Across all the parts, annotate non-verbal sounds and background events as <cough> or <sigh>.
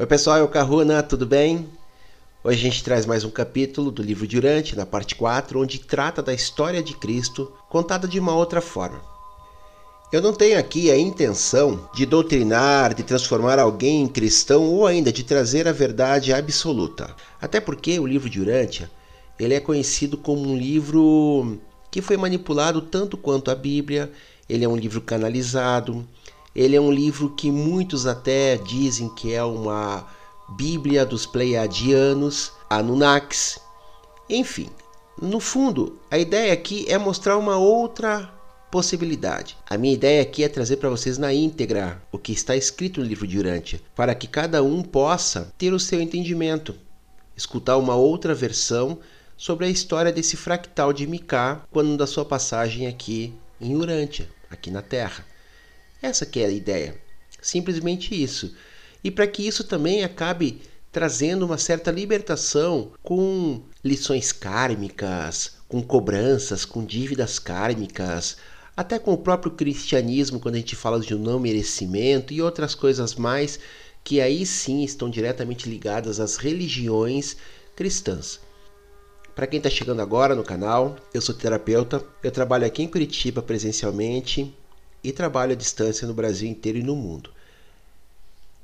Oi pessoal, é o Caruna, tudo bem? Hoje a gente traz mais um capítulo do livro Durante, na parte 4, onde trata da história de Cristo contada de uma outra forma. Eu não tenho aqui a intenção de doutrinar, de transformar alguém em cristão ou ainda de trazer a verdade absoluta. Até porque o livro Durante ele é conhecido como um livro que foi manipulado tanto quanto a Bíblia, ele é um livro canalizado, ele é um livro que muitos até dizem que é uma Bíblia dos Pleiadianos, Anunnakis. Enfim, no fundo, a ideia aqui é mostrar uma outra possibilidade. A minha ideia aqui é trazer para vocês na íntegra o que está escrito no livro de Urântia, para que cada um possa ter o seu entendimento, escutar uma outra versão sobre a história desse fractal de Micá quando da sua passagem aqui em Urântia, aqui na Terra. Essa que é a ideia. Simplesmente isso. E para que isso também acabe trazendo uma certa libertação com lições kármicas, com cobranças, com dívidas kármicas, até com o próprio cristianismo, quando a gente fala de um não merecimento e outras coisas mais que aí sim estão diretamente ligadas às religiões cristãs. Para quem está chegando agora no canal, eu sou terapeuta, eu trabalho aqui em Curitiba presencialmente e trabalho à distância no Brasil inteiro e no mundo.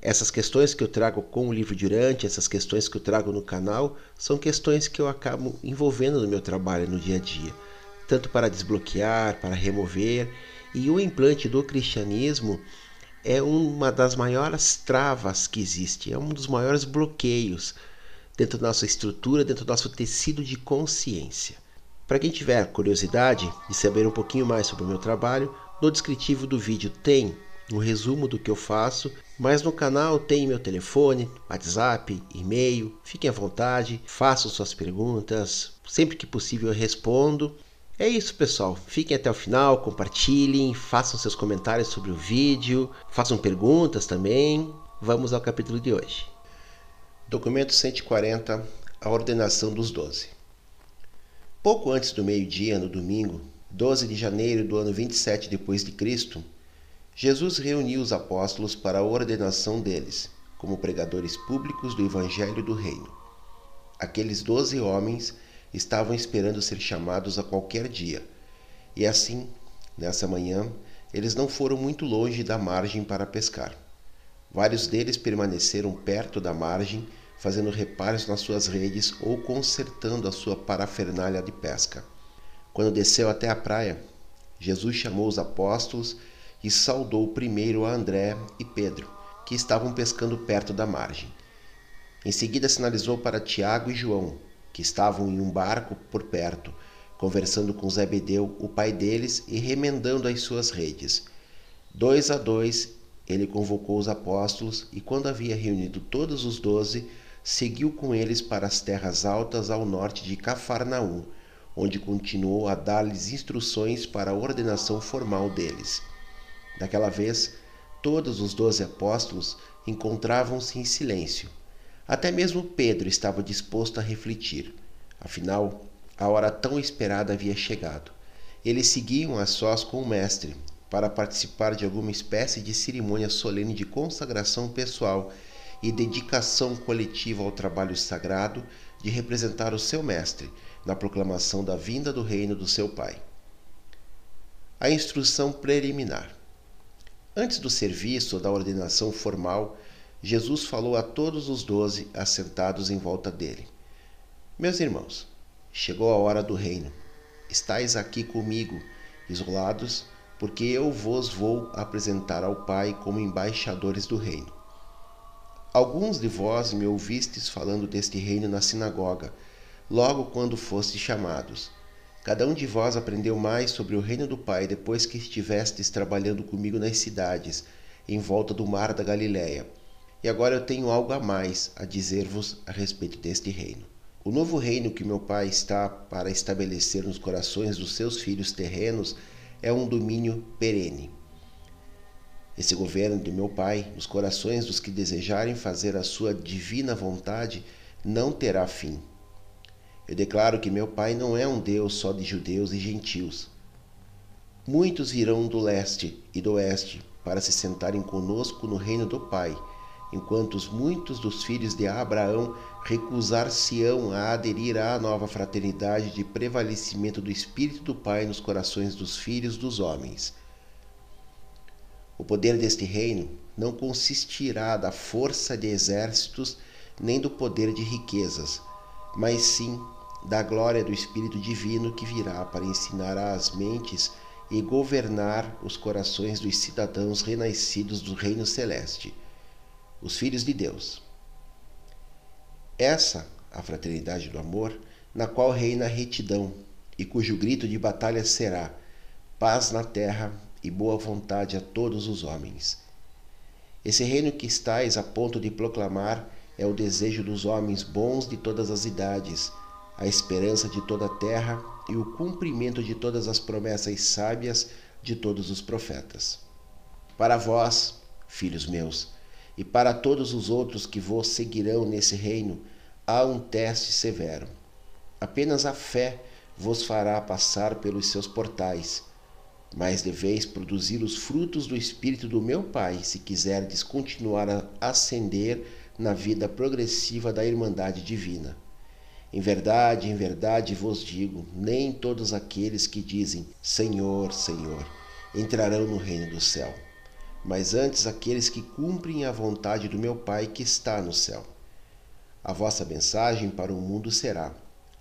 Essas questões que eu trago com o livro Durante, essas questões que eu trago no canal, são questões que eu acabo envolvendo no meu trabalho no dia a dia, tanto para desbloquear, para remover, e o implante do cristianismo é uma das maiores travas que existe, é um dos maiores bloqueios dentro da nossa estrutura, dentro do nosso tecido de consciência. Para quem tiver curiosidade de saber um pouquinho mais sobre o meu trabalho, no descritivo do vídeo tem um resumo do que eu faço, mas no canal tem meu telefone, WhatsApp, e-mail. Fiquem à vontade, façam suas perguntas, sempre que possível eu respondo. É isso, pessoal. Fiquem até o final, compartilhem, façam seus comentários sobre o vídeo, façam perguntas também. Vamos ao capítulo de hoje. Documento 140, a ordenação dos doze. Pouco antes do meio-dia, no domingo, 12 de janeiro do ano 27 depois de Cristo, Jesus reuniu os apóstolos para a ordenação deles, como pregadores públicos do evangelho do reino. Aqueles doze homens estavam esperando ser chamados a qualquer dia, e assim, nessa manhã, eles não foram muito longe da margem para pescar. Vários deles permaneceram perto da margem, fazendo reparos nas suas redes ou consertando a sua parafernália de pesca. Quando desceu até a praia, Jesus chamou os apóstolos e saudou primeiro a André e Pedro, que estavam pescando perto da margem. Em seguida sinalizou para Tiago e João, que estavam em um barco por perto, conversando com Zebedeu, o pai deles, e remendando as suas redes. Dois a dois, ele convocou os apóstolos e, quando havia reunido todos os doze, seguiu com eles para as terras altas ao norte de Cafarnaum, onde continuou a dar-lhes instruções para a ordenação formal deles. Daquela vez, todos os doze apóstolos encontravam-se em silêncio. Até mesmo Pedro estava disposto a refletir. Afinal, a hora tão esperada havia chegado. Eles seguiam a sós com o Mestre para participar de alguma espécie de cerimônia solene de consagração pessoal e dedicação coletiva ao trabalho sagrado de representar o seu Mestre na proclamação da vinda do reino do seu Pai. A instrução preliminar. Antes do serviço ou da ordenação formal, Jesus falou a todos os doze assentados em volta dele: Meus irmãos, chegou a hora do reino. Estais aqui comigo, isolados, porque eu vos vou apresentar ao Pai como embaixadores do reino. Alguns de vós me ouvistes falando deste reino na sinagoga logo quando fostes chamados. Cada um de vós aprendeu mais sobre o reino do Pai depois que estivestes trabalhando comigo nas cidades, em volta do mar da Galiléia. E agora eu tenho algo a mais a dizer-vos a respeito deste reino. O novo reino que meu Pai está para estabelecer nos corações dos seus filhos terrenos é um domínio perene. Esse governo de meu Pai, nos corações dos que desejarem fazer a sua divina vontade, não terá fim. Eu declaro que meu Pai não é um Deus só de judeus e gentios. Muitos virão do leste e do oeste para se sentarem conosco no reino do Pai, enquanto os muitos dos filhos de Abraão recusar-se-ão a aderir à nova fraternidade de prevalecimento do Espírito do Pai nos corações dos filhos dos homens. O poder deste reino não consistirá da força de exércitos nem do poder de riquezas, mas sim da glória do Espírito Divino que virá para ensinar às mentes e governar os corações dos cidadãos renascidos do reino celeste os filhos de Deus. Essa a fraternidade do amor, na qual reina a retidão e cujo grito de batalha será paz na terra e boa vontade a todos os homens. Esse reino que estais a ponto de proclamar é o desejo dos homens bons de todas as idades, a esperança de toda a terra e o cumprimento de todas as promessas sábias de todos os profetas. Para vós, filhos meus, e para todos os outros que vos seguirão nesse reino, há um teste severo. Apenas a fé vos fará passar pelos seus portais, mas deveis produzir os frutos do Espírito do meu Pai, se quiserdes continuar a ascender na vida progressiva da Irmandade Divina. Em verdade, em verdade vos digo: nem todos aqueles que dizem Senhor, Senhor entrarão no reino do céu mas antes aqueles que cumprem a vontade do meu Pai que está no céu. A vossa mensagem para o mundo será: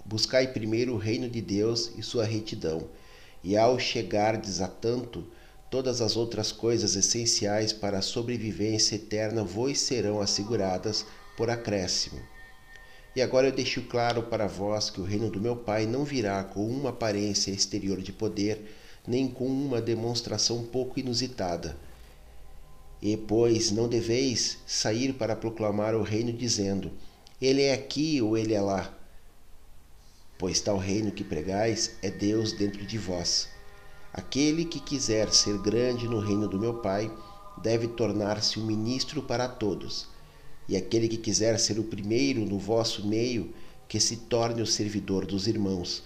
Buscai primeiro o reino de Deus e sua retidão, e ao chegardes a tanto, todas as outras coisas essenciais para a sobrevivência eterna vos serão asseguradas por acréscimo. E agora eu deixo claro para vós que o reino do meu Pai não virá com uma aparência exterior de poder, nem com uma demonstração pouco inusitada e, pois, não deveis sair para proclamar o reino, dizendo: Ele é aqui ou ele é lá. Pois tal reino que pregais é Deus dentro de vós. Aquele que quiser ser grande no reino do meu Pai deve tornar-se um ministro para todos. E aquele que quiser ser o primeiro no vosso meio, que se torne o servidor dos irmãos.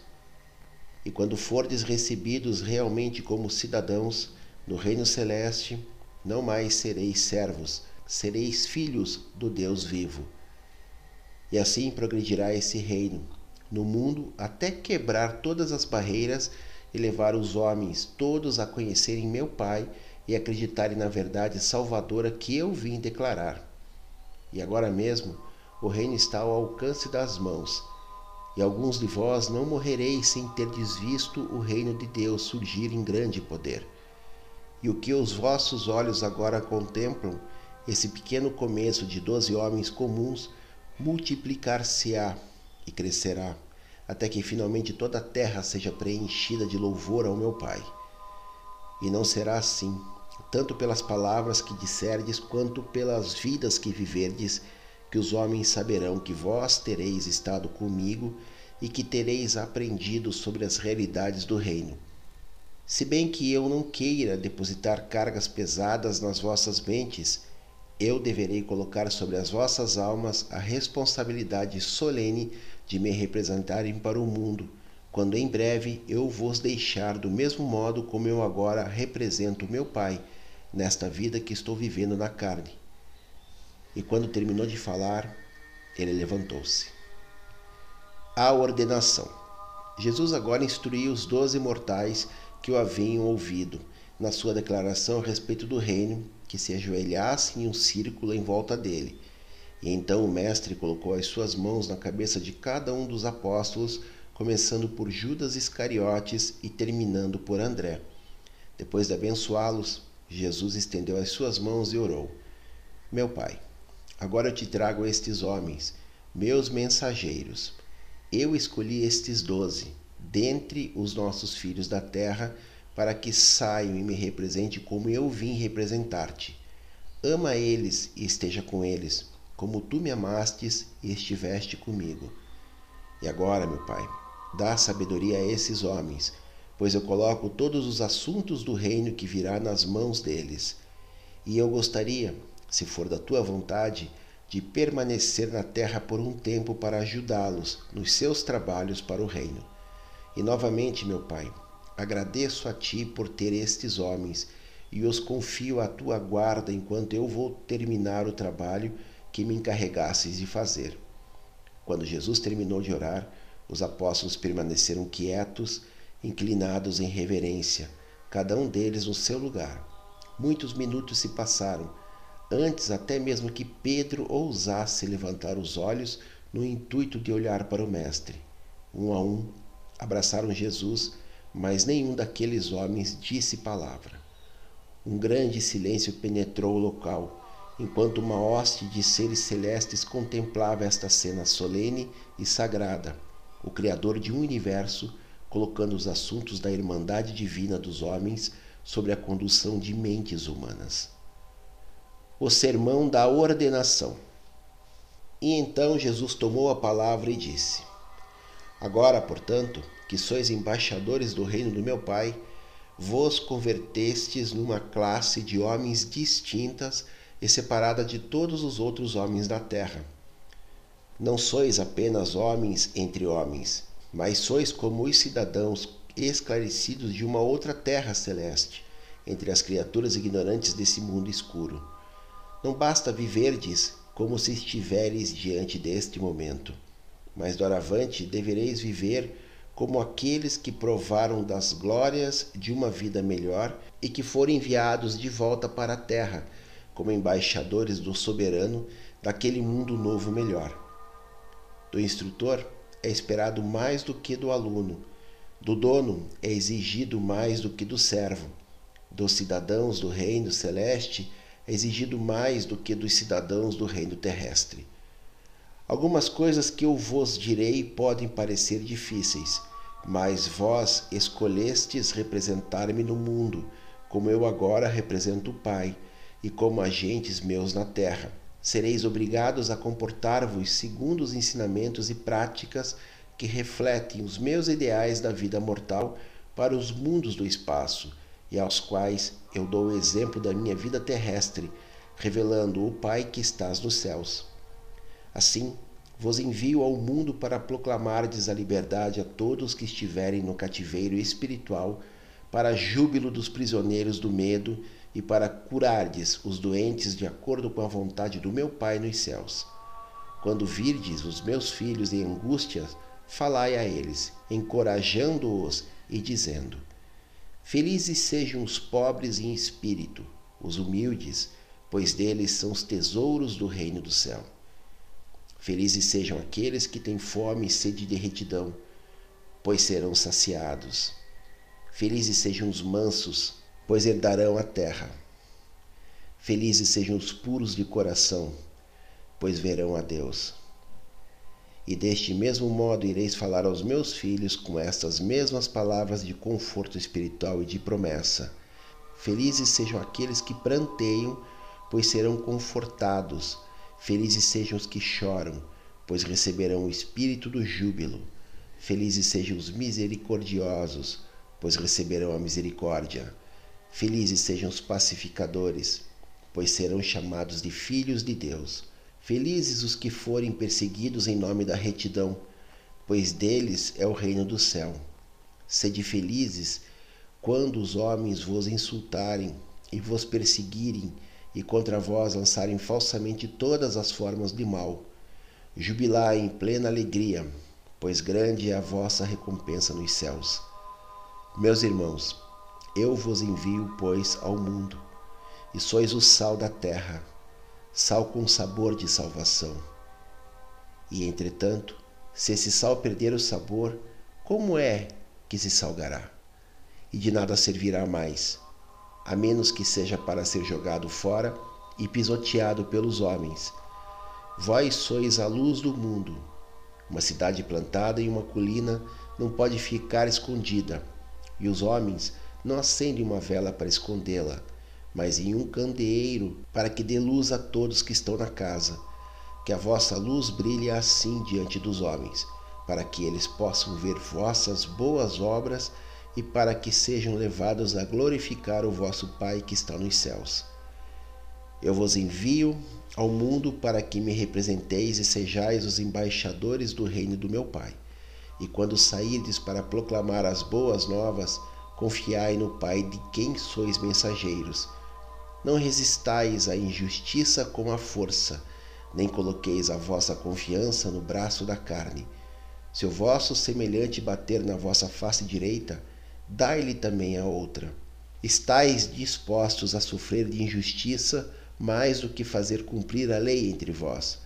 E quando fordes recebidos realmente como cidadãos no reino celeste, não mais sereis servos, sereis filhos do Deus vivo. E assim progredirá esse reino no mundo até quebrar todas as barreiras e levar os homens todos a conhecerem meu Pai e acreditarem na verdade salvadora que eu vim declarar. E agora mesmo o reino está ao alcance das mãos, e alguns de vós não morrereis sem ter desvisto o reino de Deus surgir em grande poder. E o que os vossos olhos agora contemplam, esse pequeno começo de doze homens comuns, multiplicar-se-á e crescerá, até que finalmente toda a terra seja preenchida de louvor ao meu Pai. E não será assim, tanto pelas palavras que disserdes, quanto pelas vidas que viverdes, que os homens saberão que vós tereis estado comigo e que tereis aprendido sobre as realidades do reino. Se bem que eu não queira depositar cargas pesadas nas vossas mentes, eu deverei colocar sobre as vossas almas a responsabilidade solene de me representarem para o mundo, quando em breve eu vos deixar do mesmo modo como eu agora represento meu Pai nesta vida que estou vivendo na carne. E quando terminou de falar, ele levantou-se. A ordenação. Jesus agora instruía os doze mortais que o haviam ouvido na sua declaração a respeito do reino, que se ajoelhassem em um círculo em volta dele. E então o mestre colocou as suas mãos na cabeça de cada um dos apóstolos, começando por Judas Iscariotes e terminando por André. Depois de abençoá-los, Jesus estendeu as suas mãos e orou: Meu Pai, agora te trago estes homens, meus mensageiros. Eu escolhi estes doze dentre os nossos filhos da terra, para que saiam e me represente como eu vim representar-te. Ama eles e esteja com eles, como tu me amastes e estiveste comigo. E agora, meu Pai, dá sabedoria a esses homens, pois eu coloco todos os assuntos do reino que virá nas mãos deles. E eu gostaria, se for da tua vontade, de permanecer na terra por um tempo para ajudá-los nos seus trabalhos para o reino. E novamente, meu Pai, agradeço a Ti por ter estes homens e os confio à tua guarda enquanto eu vou terminar o trabalho que me encarregasses de fazer. Quando Jesus terminou de orar, os apóstolos permaneceram quietos, inclinados em reverência, cada um deles no seu lugar. Muitos minutos se passaram, antes até mesmo que Pedro ousasse levantar os olhos no intuito de olhar para o Mestre. Um a um, abraçaram Jesus, mas nenhum daqueles homens disse palavra. Um grande silêncio penetrou o local, enquanto uma hoste de seres celestes contemplava esta cena solene e sagrada, o Criador de um universo colocando os assuntos da irmandade divina dos homens sobre a condução de mentes humanas. O sermão da ordenação. E então Jesus tomou a palavra e disse: Agora, portanto, que sois embaixadores do reino do meu Pai, vos convertestes numa classe de homens distintas e separada de todos os outros homens da terra. Não sois apenas homens entre homens, mas sois como os cidadãos esclarecidos de uma outra terra celeste, entre as criaturas ignorantes desse mundo escuro. Não basta viverdes como se estiveres diante deste momento, mas doravante devereis viver como aqueles que provaram das glórias de uma vida melhor e que foram enviados de volta para a terra como embaixadores do soberano daquele mundo novo melhor. Do instrutor é esperado mais do que do aluno, do dono é exigido mais do que do servo, dos cidadãos do reino celeste é exigido mais do que dos cidadãos do reino terrestre. Algumas coisas que eu vos direi podem parecer difíceis, mas vós escolhestes representar-me no mundo, como eu agora represento o Pai e como agentes meus na terra. Sereis obrigados a comportar-vos segundo os ensinamentos e práticas que refletem os meus ideais da vida mortal para os mundos do espaço e aos quais eu dou o exemplo da minha vida terrestre, revelando o Pai que estás nos céus. Assim, vos envio ao mundo para proclamardes a liberdade a todos que estiverem no cativeiro espiritual, para júbilo dos prisioneiros do medo e para curardes os doentes de acordo com a vontade do meu Pai nos céus. Quando virdes os meus filhos em angústia, falai a eles, encorajando-os e dizendo: Felizes sejam os pobres em espírito, os humildes, pois deles são os tesouros do reino do céu. Felizes sejam aqueles que têm fome e sede de retidão, pois serão saciados. Felizes sejam os mansos, pois herdarão a terra. Felizes sejam os puros de coração, pois verão a Deus. E deste mesmo modo ireis falar aos meus filhos com estas mesmas palavras de conforto espiritual e de promessa. Felizes sejam aqueles que pranteiam, pois serão confortados. Felizes sejam os que choram, pois receberão o espírito do júbilo. Felizes sejam os misericordiosos, pois receberão a misericórdia. Felizes sejam os pacificadores, pois serão chamados de filhos de Deus. Felizes os que forem perseguidos em nome da retidão, pois deles é o reino do céu. Sede felizes quando os homens vos insultarem e vos perseguirem e contra vós lançarem falsamente todas as formas de mal. Jubilai em plena alegria, pois grande é a vossa recompensa nos céus. Meus irmãos, eu vos envio, pois, ao mundo, e sois o sal da terra, sal com sabor de salvação. E, entretanto, se esse sal perder o sabor, como é que se salgará? E de nada servirá mais, a menos que seja para ser jogado fora e pisoteado pelos homens. Vós sois a luz do mundo. Uma cidade plantada em uma colina não pode ficar escondida, e os homens não acende uma vela para escondê-la, mas em um candeeiro para que dê luz a todos que estão na casa. Que a vossa luz brilhe assim diante dos homens, para que eles possam ver vossas boas obras e para que sejam levados a glorificar o vosso Pai que está nos céus. Eu vos envio ao mundo para que me representeis e sejais os embaixadores do reino do meu Pai. E quando sairdes para proclamar as boas novas, confiai no Pai de quem sois mensageiros. Não resistais à injustiça com a força, nem coloqueis a vossa confiança no braço da carne. Se o vosso semelhante bater na vossa face direita, dai-lhe também a outra. Estais dispostos a sofrer de injustiça mais do que fazer cumprir a lei entre vós.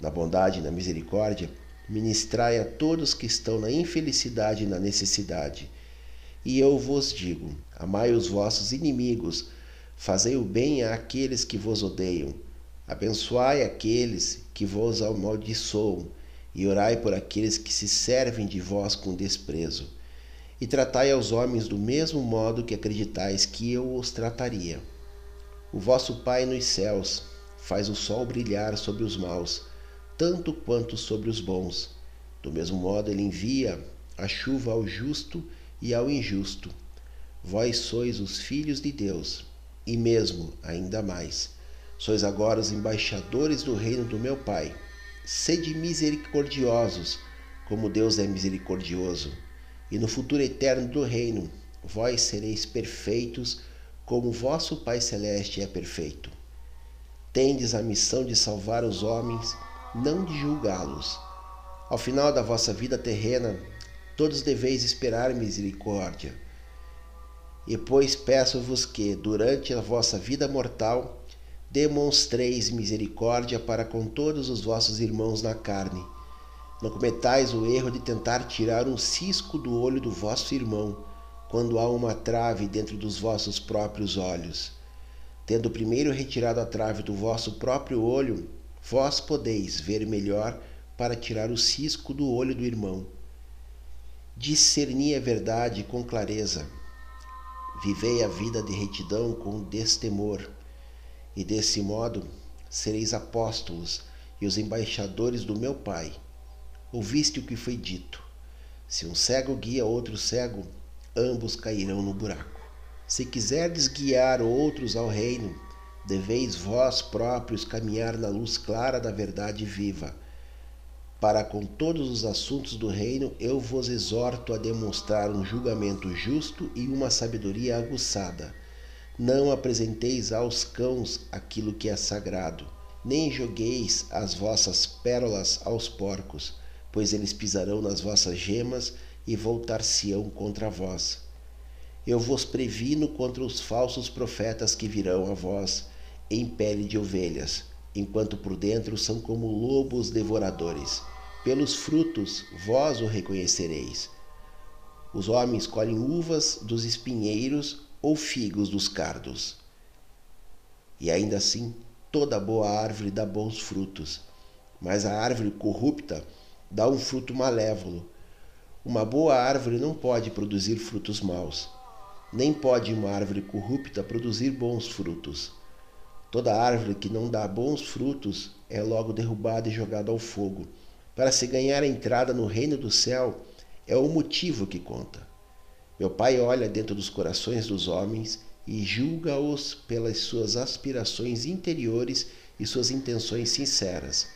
Na bondade e na misericórdia, ministrai a todos que estão na infelicidade e na necessidade. E eu vos digo: amai os vossos inimigos, fazei o bem àqueles que vos odeiam, abençoai aqueles que vos amaldiçoam, e orai por aqueles que se servem de vós com desprezo. E tratai aos homens do mesmo modo que acreditais que eu os trataria. O vosso Pai nos céus faz o sol brilhar sobre os maus, tanto quanto sobre os bons. Do mesmo modo, ele envia a chuva ao justo e ao injusto. Vós sois os filhos de Deus, e mesmo ainda mais, sois agora os embaixadores do reino do meu Pai. Sede misericordiosos, como Deus é misericordioso, e no futuro eterno do reino, vós sereis perfeitos, como vosso Pai celeste é perfeito. Tendes a missão de salvar os homens, não de julgá-los. Ao final da vossa vida terrena, todos deveis esperar misericórdia. E pois peço-vos que, durante a vossa vida mortal, demonstreis misericórdia para com todos os vossos irmãos na carne. Não cometais o erro de tentar tirar um cisco do olho do vosso irmão, quando há uma trave dentro dos vossos próprios olhos. Tendo primeiro retirado a trave do vosso próprio olho, vós podeis ver melhor para tirar o cisco do olho do irmão discerni a verdade com clareza, vivei a vida de retidão com destemor, e desse modo sereis apóstolos e os embaixadores do meu Pai. Ouviste o que foi dito: se um cego guia outro cego, ambos cairão no buraco. Se quiserdes guiar outros ao reino, deveis vós próprios caminhar na luz clara da verdade viva para com todos os assuntos do reino, eu vos exorto a demonstrar um julgamento justo e uma sabedoria aguçada. Não apresenteis aos cãos aquilo que é sagrado, nem jogueis as vossas pérolas aos porcos, pois eles pisarão nas vossas gemas e voltar-se-ão contra vós. Eu vos previno contra os falsos profetas que virão a vós em pele de ovelhas, enquanto por dentro são como lobos devoradores. Pelos frutos vós o reconhecereis. Os homens colhem uvas dos espinheiros ou figos dos cardos. E ainda assim, toda boa árvore dá bons frutos, mas a árvore corrupta dá um fruto malévolo. Uma boa árvore não pode produzir frutos maus, nem pode uma árvore corrupta produzir bons frutos. Toda árvore que não dá bons frutos é logo derrubada e jogada ao fogo para se ganhar a entrada no reino do céu é o motivo que conta. Meu Pai olha dentro dos corações dos homens e julga-os pelas suas aspirações interiores e suas intenções sinceras.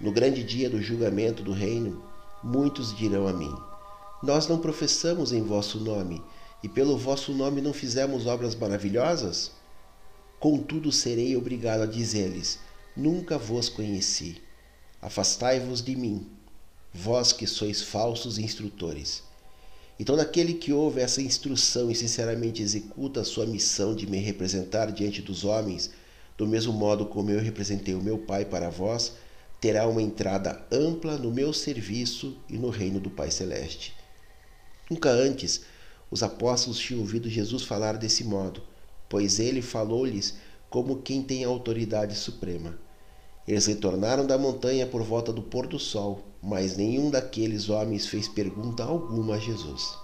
No grande dia do julgamento do reino, muitos dirão a mim: Nós não professamos em vosso nome, e pelo vosso nome não fizemos obras maravilhosas? Contudo, serei obrigado a dizer-lhes: Nunca vos conheci. Afastai-vos de mim, vós que sois falsos instrutores. Então, naquele que ouve essa instrução e sinceramente executa a sua missão de me representar diante dos homens, do mesmo modo como eu representei o meu Pai para vós, terá uma entrada ampla no meu serviço e no reino do Pai Celeste. Nunca antes os apóstolos tinham ouvido Jesus falar desse modo, pois ele falou-lhes como quem tem autoridade suprema. Eles retornaram da montanha por volta do pôr do sol, mas nenhum daqueles homens fez pergunta alguma a Jesus.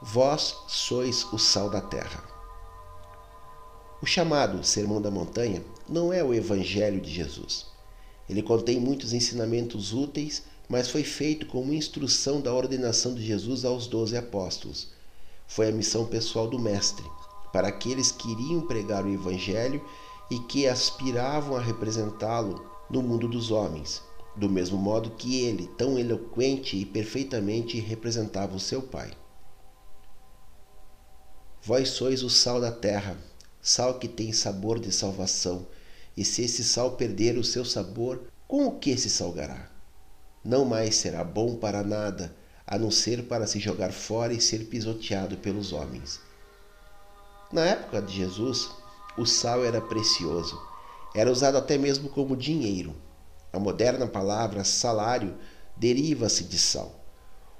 Vós sois o sal da terra. O chamado Sermão da Montanha não é o Evangelho de Jesus. Ele contém muitos ensinamentos úteis, mas foi feito como instrução da ordenação de Jesus aos doze apóstolos. Foi a missão pessoal do Mestre, para aqueles que iriam pregar o Evangelho e que aspiravam a representá-lo no mundo dos homens, do mesmo modo que ele, tão eloquente e perfeitamente, representava o seu pai. Vós sois o sal da terra, sal que tem sabor de salvação. E se esse sal perder o seu sabor, com o que se salgará? Não mais será bom para nada, a não ser para se jogar fora e ser pisoteado pelos homens. Na época de Jesus, o sal era precioso. Era usado até mesmo como dinheiro. A moderna palavra salário deriva-se de sal.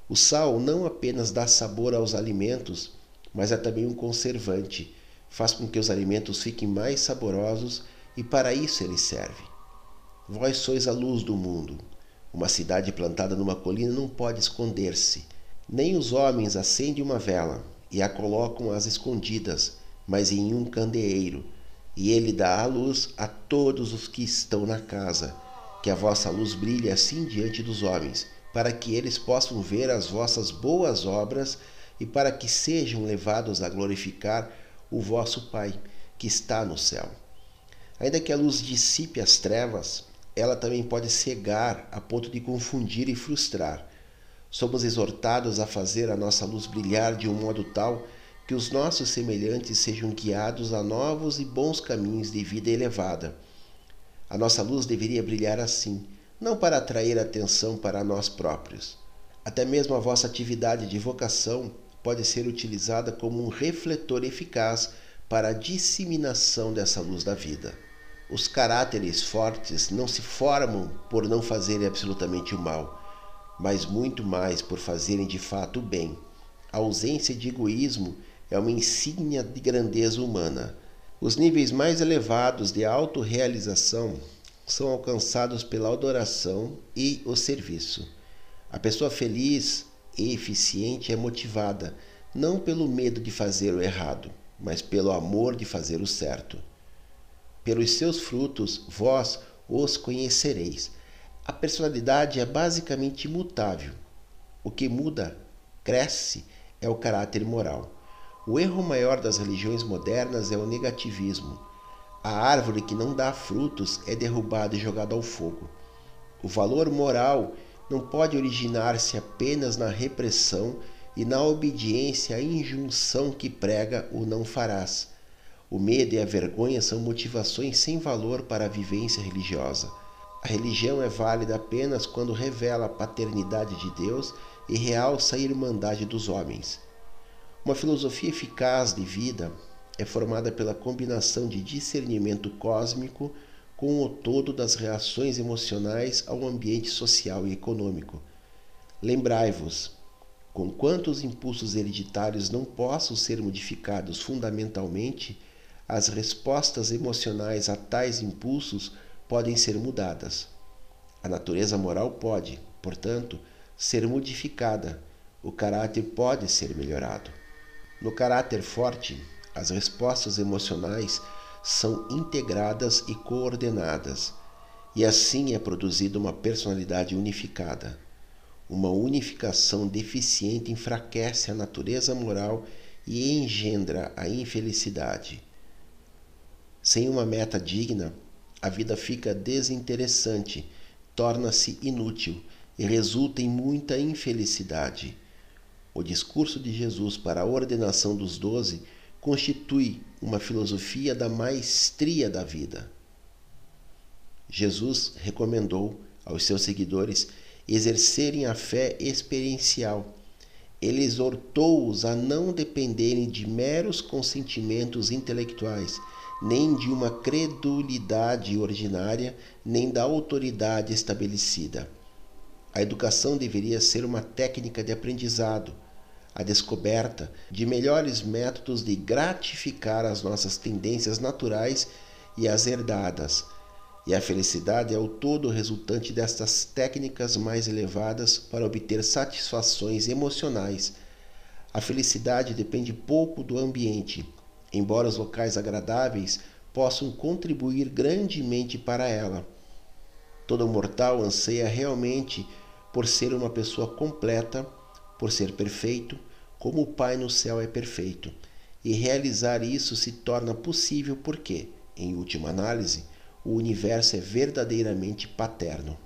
O sal não apenas dá sabor aos alimentos, mas é também um conservante, faz com que os alimentos fiquem mais saborosos e para isso ele serve. Vós sois a luz do mundo. Uma cidade plantada numa colina não pode esconder-se. Nem os homens acendem uma vela e a colocam às escondidas, mas em um candeeiro, e ele dá a luz a todos os que estão na casa. Que a vossa luz brilhe assim diante dos homens, para que eles possam ver as vossas boas obras e para que sejam levados a glorificar o vosso Pai que está no céu. Ainda que a luz dissipe as trevas, ela também pode cegar a ponto de confundir e frustrar. Somos exortados a fazer a nossa luz brilhar de um modo tal que os nossos semelhantes sejam guiados a novos e bons caminhos de vida elevada. A nossa luz deveria brilhar assim, não para atrair atenção para nós próprios. Até mesmo a vossa atividade de vocação pode ser utilizada como um refletor eficaz para a disseminação dessa luz da vida. Os caráteres fortes não se formam por não fazerem absolutamente o mal, mas muito mais por fazerem de fato o bem. A ausência de egoísmo é uma insígnia de grandeza humana. Os níveis mais elevados de autorrealização são alcançados pela adoração e o serviço. A pessoa feliz e eficiente é motivada não pelo medo de fazer o errado, mas pelo amor de fazer o certo. Pelos seus frutos vós os conhecereis. A personalidade é basicamente imutável. O que muda, cresce, é o caráter moral. O erro maior das religiões modernas é o negativismo. A árvore que não dá frutos é derrubada e jogada ao fogo. O valor moral não pode originar-se apenas na repressão e na obediência à injunção que prega o não farás. O medo e a vergonha são motivações sem valor para a vivência religiosa. A religião é válida apenas quando revela a paternidade de Deus e realça a irmandade dos homens. Uma filosofia eficaz de vida é formada pela combinação de discernimento cósmico com o todo das reações emocionais ao ambiente social e econômico. Lembrai-vos, conquanto os impulsos hereditários não possam ser modificados fundamentalmente, as respostas emocionais a tais impulsos podem ser mudadas. A natureza moral pode, portanto, ser modificada, o caráter pode ser melhorado. No caráter forte, as respostas emocionais são integradas e coordenadas, e assim é produzida uma personalidade unificada. Uma unificação deficiente enfraquece a natureza moral e engendra a infelicidade. Sem uma meta digna, a vida fica desinteressante, torna-se inútil e resulta em muita infelicidade. O discurso de Jesus para a ordenação dos doze constitui uma filosofia da maestria da vida. Jesus recomendou aos seus seguidores exercerem a fé experiencial. Ele exortou-os a não dependerem de meros consentimentos intelectuais nem de uma credulidade ordinária, nem da autoridade estabelecida. A educação deveria ser uma técnica de aprendizado, a descoberta de melhores métodos de gratificar as nossas tendências naturais e as herdadas. E a felicidade é o todo resultante destas técnicas mais elevadas para obter satisfações emocionais. A felicidade depende pouco do ambiente, embora os locais agradáveis possam contribuir grandemente para ela. Todo mortal anseia realmente por ser uma pessoa completa, por ser perfeito, como o Pai no céu é perfeito. E realizar isso se torna possível porque, em última análise, o universo é verdadeiramente paterno.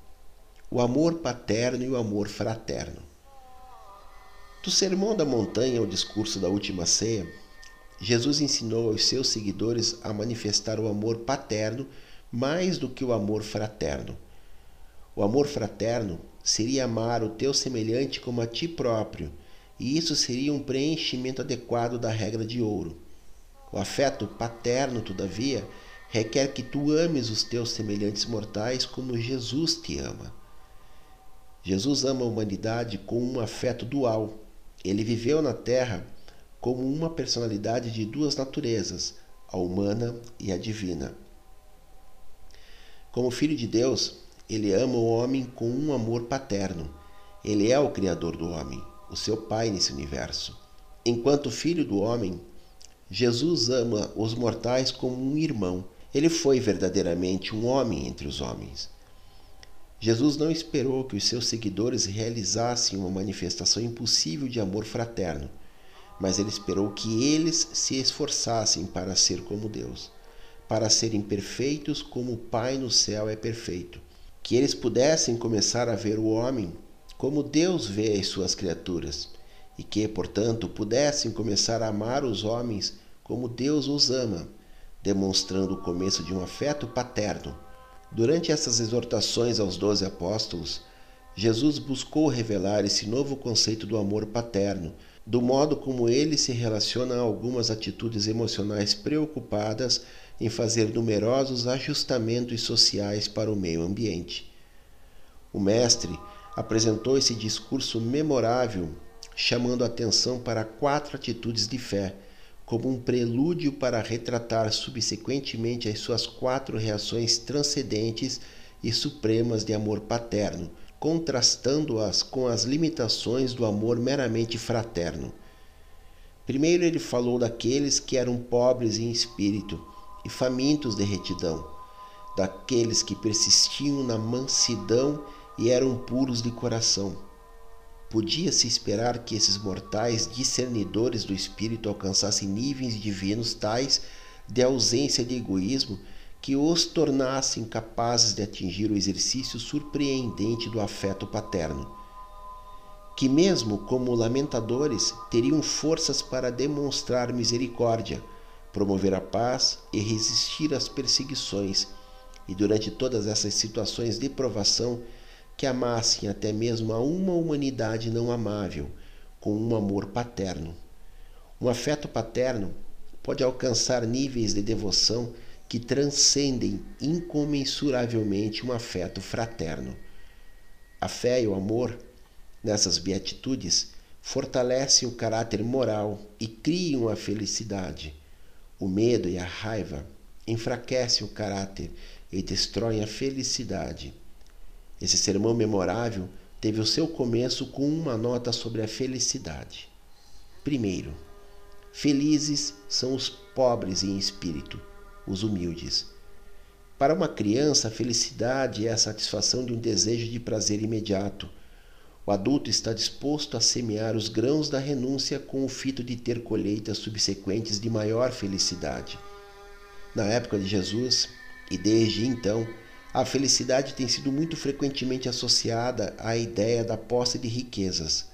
O amor paterno e o amor fraterno. Do Sermão da Montanha ao discurso da última ceia, Jesus ensinou aos seus seguidores a manifestar o amor paterno mais do que o amor fraterno. O amor fraterno seria amar o teu semelhante como a ti próprio, e isso seria um preenchimento adequado da regra de ouro. O afeto paterno, todavia, requer que tu ames os teus semelhantes mortais como Jesus te ama. Jesus ama a humanidade com um afeto dual. Ele viveu na Terra como uma personalidade de duas naturezas, a humana e a divina. Como filho de Deus, ele ama o homem com um amor paterno. Ele é o criador do homem, o seu pai nesse universo. Enquanto filho do homem, Jesus ama os mortais como um irmão. Ele foi verdadeiramente um homem entre os homens. Jesus não esperou que os seus seguidores realizassem uma manifestação impossível de amor fraterno, mas ele esperou que eles se esforçassem para ser como Deus, para serem perfeitos como o Pai no céu é perfeito que eles pudessem começar a ver o homem como Deus vê as suas criaturas e que, portanto, pudessem começar a amar os homens como Deus os ama, demonstrando o começo de um afeto paterno. Durante essas exortações aos doze apóstolos, Jesus buscou revelar esse novo conceito do amor paterno, do modo como ele se relaciona a algumas atitudes emocionais preocupadas em fazer numerosos ajustamentos sociais para o meio ambiente. O mestre apresentou esse discurso memorável, chamando atenção para quatro atitudes de fé, como um prelúdio para retratar subsequentemente as suas quatro reações transcendentes e supremas de amor paterno, contrastando-as com as limitações do amor meramente fraterno. Primeiro, ele falou daqueles que eram pobres em espírito e famintos de retidão, daqueles que persistiam na mansidão e eram puros de coração. Podia-se esperar que esses mortais discernidores do espírito alcançassem níveis divinos tais de ausência de egoísmo que os tornassem capazes de atingir o exercício surpreendente do afeto paterno. Que, mesmo como lamentadores, teriam forças para demonstrar misericórdia promover a paz e resistir às perseguições, e durante todas essas situações de provação, que amassem até mesmo a uma humanidade não amável, com um amor paterno. Um afeto paterno pode alcançar níveis de devoção que transcendem incomensuravelmente um afeto fraterno. A fé e o amor, nessas beatitudes, fortalecem o caráter moral e criam a felicidade o medo e a raiva enfraquecem o caráter e destroem a felicidade. Esse sermão memorável teve o seu começo com uma nota sobre a felicidade. Primeiro, felizes são os pobres em espírito, os humildes. Para uma criança, a felicidade é a satisfação de um desejo de prazer imediato o adulto está disposto a semear os grãos da renúncia com o fito de ter colheitas subsequentes de maior felicidade. Na época de Jesus, e desde então, a felicidade tem sido muito frequentemente associada à ideia da posse de riquezas.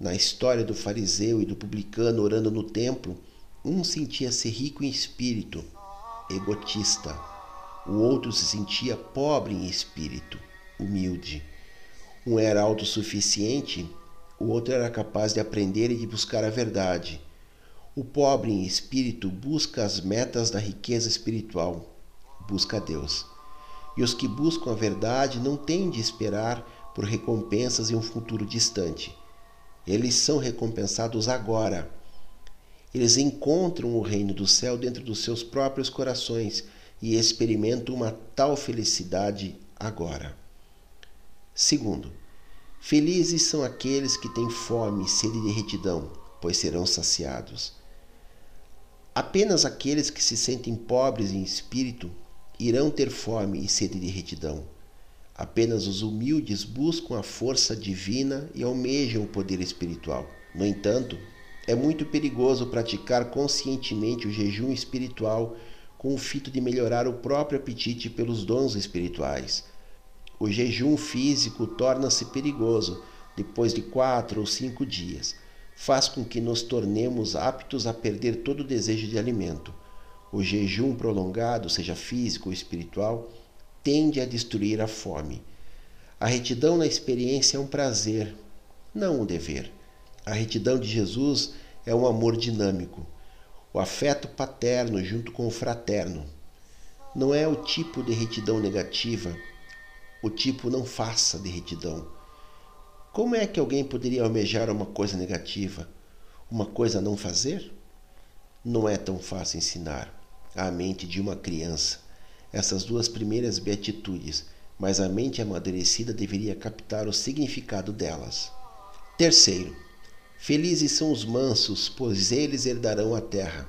Na história do fariseu e do publicano orando no templo, um sentia-se rico em espírito, egotista. O outro se sentia pobre em espírito, humilde. Um era autossuficiente, o outro era capaz de aprender e de buscar a verdade. O pobre em espírito busca as metas da riqueza espiritual, busca Deus. E os que buscam a verdade não têm de esperar por recompensas em um futuro distante. Eles são recompensados agora. Eles encontram o reino do céu dentro dos seus próprios corações e experimentam uma tal felicidade agora. Segundo, felizes são aqueles que têm fome e sede de retidão, pois serão saciados. Apenas aqueles que se sentem pobres em espírito irão ter fome e sede de retidão. Apenas os humildes buscam a força divina e almejam o poder espiritual. No entanto, é muito perigoso praticar conscientemente o jejum espiritual com o fito de melhorar o próprio apetite pelos dons espirituais o jejum físico torna-se perigoso depois de quatro ou cinco dias, faz com que nos tornemos aptos a perder todo o desejo de alimento. O jejum prolongado, seja físico ou espiritual, tende a destruir a fome. A retidão na experiência é um prazer, não um dever. A retidão de Jesus é um amor dinâmico, o afeto paterno junto com o fraterno. Não é o tipo de retidão negativa, o tipo não faça de retidão. Como é que alguém poderia almejar uma coisa negativa, uma coisa a não fazer? Não é tão fácil ensinar à mente de uma criança essas duas primeiras beatitudes, mas a mente amadurecida deveria captar o significado delas. Terceiro, felizes são os mansos, pois eles herdarão a terra.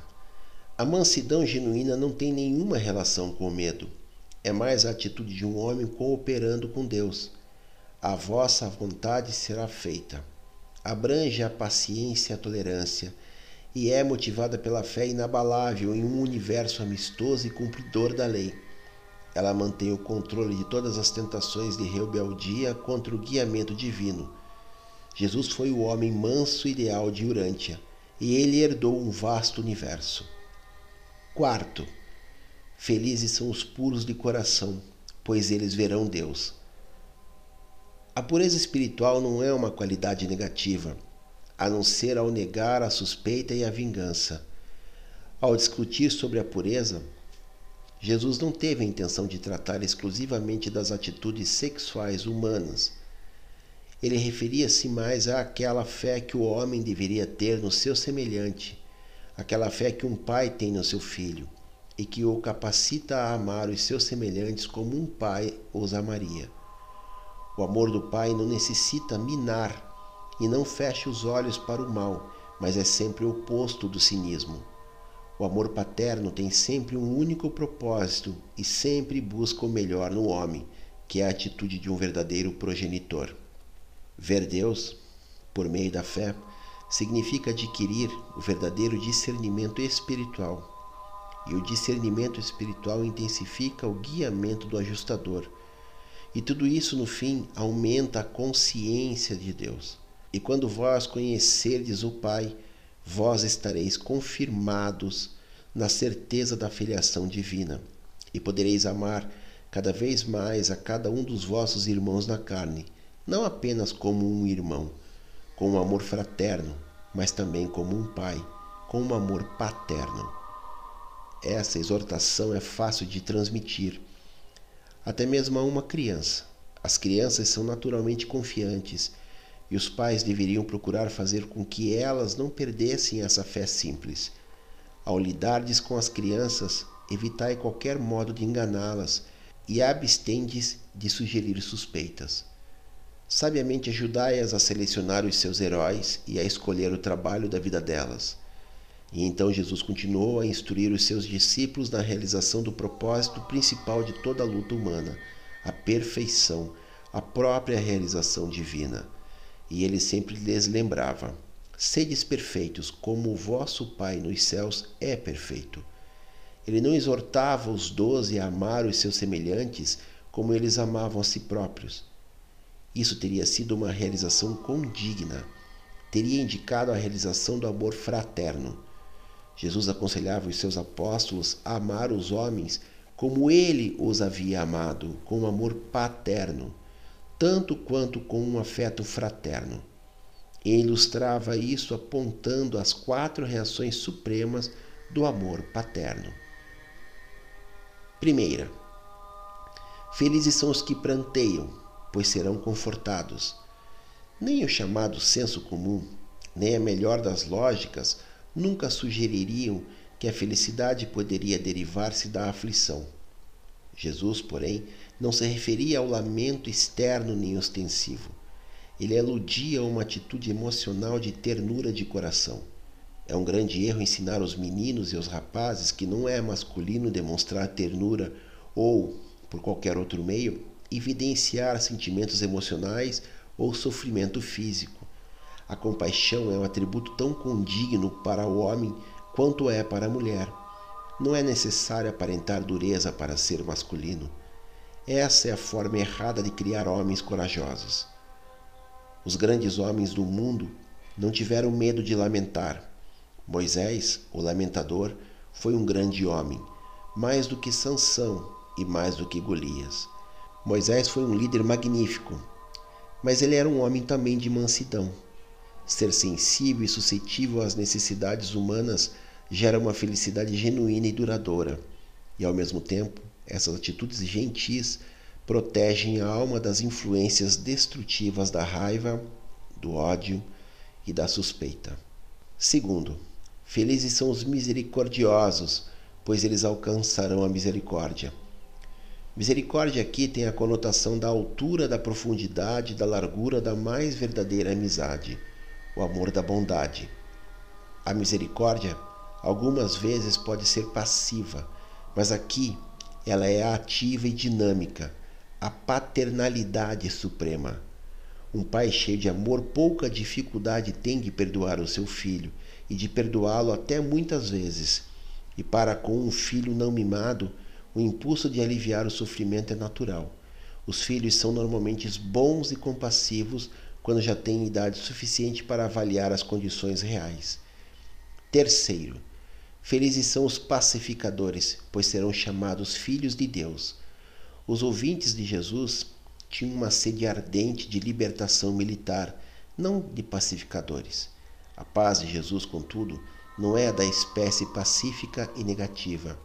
A mansidão genuína não tem nenhuma relação com o medo. É mais a atitude de um homem cooperando com Deus. A vossa vontade será feita. Abrange a paciência e a tolerância e é motivada pela fé inabalável em um universo amistoso e cumpridor da lei. Ela mantém o controle de todas as tentações de rebeldia contra o guiamento divino. Jesus foi o homem manso ideal de Urântia, e ele herdou um vasto universo. Quarto, felizes são os puros de coração, pois eles verão Deus. A pureza espiritual não é uma qualidade negativa, a não ser ao negar a suspeita e a vingança. Ao discutir sobre a pureza, Jesus não teve a intenção de tratar exclusivamente das atitudes sexuais humanas. Ele referia-se mais àquela fé que o homem deveria ter no seu semelhante, aquela fé que um pai tem no seu filho e que o capacita a amar os seus semelhantes como um pai os amaria. O amor do pai não necessita minar e não fecha os olhos para o mal, mas é sempre o oposto do cinismo. O amor paterno tem sempre um único propósito e sempre busca o melhor no homem, que é a atitude de um verdadeiro progenitor. Ver Deus, por meio da fé, significa adquirir o verdadeiro discernimento espiritual. E o discernimento espiritual intensifica o guiamento do ajustador. E tudo isso, no fim, aumenta a consciência de Deus. E quando vós conhecerdes o Pai, vós estareis confirmados na certeza da filiação divina, e podereis amar cada vez mais a cada um dos vossos irmãos na carne, não apenas como um irmão, com um amor fraterno, mas também como um pai, com um amor paterno. Essa exortação é fácil de transmitir, até mesmo a uma criança. As crianças são naturalmente confiantes e os pais deveriam procurar fazer com que elas não perdessem essa fé simples. Ao lidardes com as crianças, evitai qualquer modo de enganá-las e abstendes de sugerir suspeitas. Sabiamente ajudai-as a selecionar os seus heróis e a escolher o trabalho da vida delas. E então Jesus continuou a instruir os seus discípulos na realização do propósito principal de toda a luta humana, a perfeição, a própria realização divina. E ele sempre lhes lembrava: Sedes perfeitos, como o vosso Pai nos céus é perfeito. Ele não exortava os doze a amar os seus semelhantes como eles amavam a si próprios. Isso teria sido uma realização condigna, teria indicado a realização do amor fraterno. Jesus aconselhava os seus apóstolos a amar os homens como ele os havia amado, com um amor paterno tanto quanto com um afeto fraterno. E ilustrava isso apontando as quatro reações supremas do amor paterno. Primeira, felizes são os que pranteiam, pois serão confortados. Nem o chamado senso comum, nem a melhor das lógicas nunca sugeririam que a felicidade poderia derivar-se da aflição. Jesus, porém, não se referia ao lamento externo nem ostensivo. Ele eludia uma atitude emocional de ternura de coração. É um grande erro ensinar aos meninos e aos rapazes que não é masculino demonstrar ternura ou, por qualquer outro meio, evidenciar sentimentos emocionais ou sofrimento físico. A compaixão é um atributo tão condigno para o homem quanto é para a mulher. Não é necessário aparentar dureza para ser masculino. Essa é a forma errada de criar homens corajosos. Os grandes homens do mundo não tiveram medo de lamentar. Moisés, o lamentador, foi um grande homem, mais do que Sansão e mais do que Golias. Moisés foi um líder magnífico, mas ele era um homem também de mansidão. Ser sensível e suscetível às necessidades humanas gera uma felicidade genuína e duradoura. E ao mesmo tempo, essas atitudes gentis protegem a alma das influências destrutivas da raiva, do ódio e da suspeita. Segundo, felizes são os misericordiosos, pois eles alcançarão a misericórdia. Misericórdia aqui tem a conotação da altura, da profundidade, da largura da mais verdadeira amizade, o amor da bondade. A misericórdia algumas vezes pode ser passiva, mas aqui ela é ativa e dinâmica, a paternalidade suprema. Um pai cheio de amor pouca dificuldade tem de perdoar o seu filho e de perdoá-lo até muitas vezes. E para com um filho não mimado, o impulso de aliviar o sofrimento é natural. Os filhos são normalmente bons e compassivos quando já têm idade suficiente para avaliar as condições reais. Terceiro, felizes são os pacificadores, pois serão chamados filhos de Deus. Os ouvintes de Jesus tinham uma sede ardente de libertação militar, não de pacificadores. A paz de Jesus, contudo, não é da espécie pacífica e negativa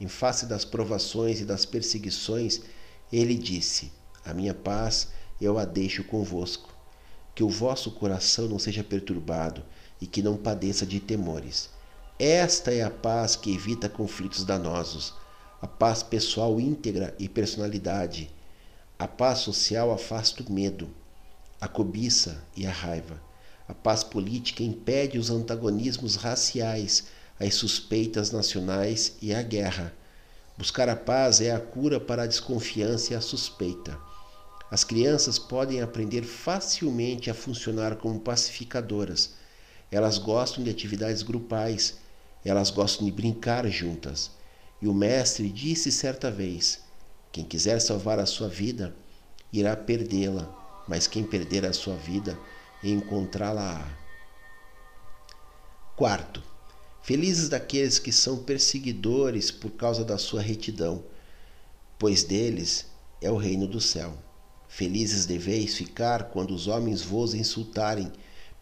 em face das provações e das perseguições, ele disse: A minha paz eu a deixo convosco. Que o vosso coração não seja perturbado e que não padeça de temores. Esta é a paz que evita conflitos danosos, a paz pessoal íntegra e personalidade. A paz social afasta o medo, a cobiça e a raiva. A paz política impede os antagonismos raciais as suspeitas nacionais e a guerra. Buscar a paz é a cura para a desconfiança e a suspeita. As crianças podem aprender facilmente a funcionar como pacificadoras. Elas gostam de atividades grupais, elas gostam de brincar juntas. E o mestre disse certa vez: quem quiser salvar a sua vida, irá perdê-la, mas quem perder a sua vida, encontrá-la-á. Quarto, Felizes daqueles que são perseguidores por causa da sua retidão, pois deles é o reino do céu. Felizes deveis ficar quando os homens vos insultarem,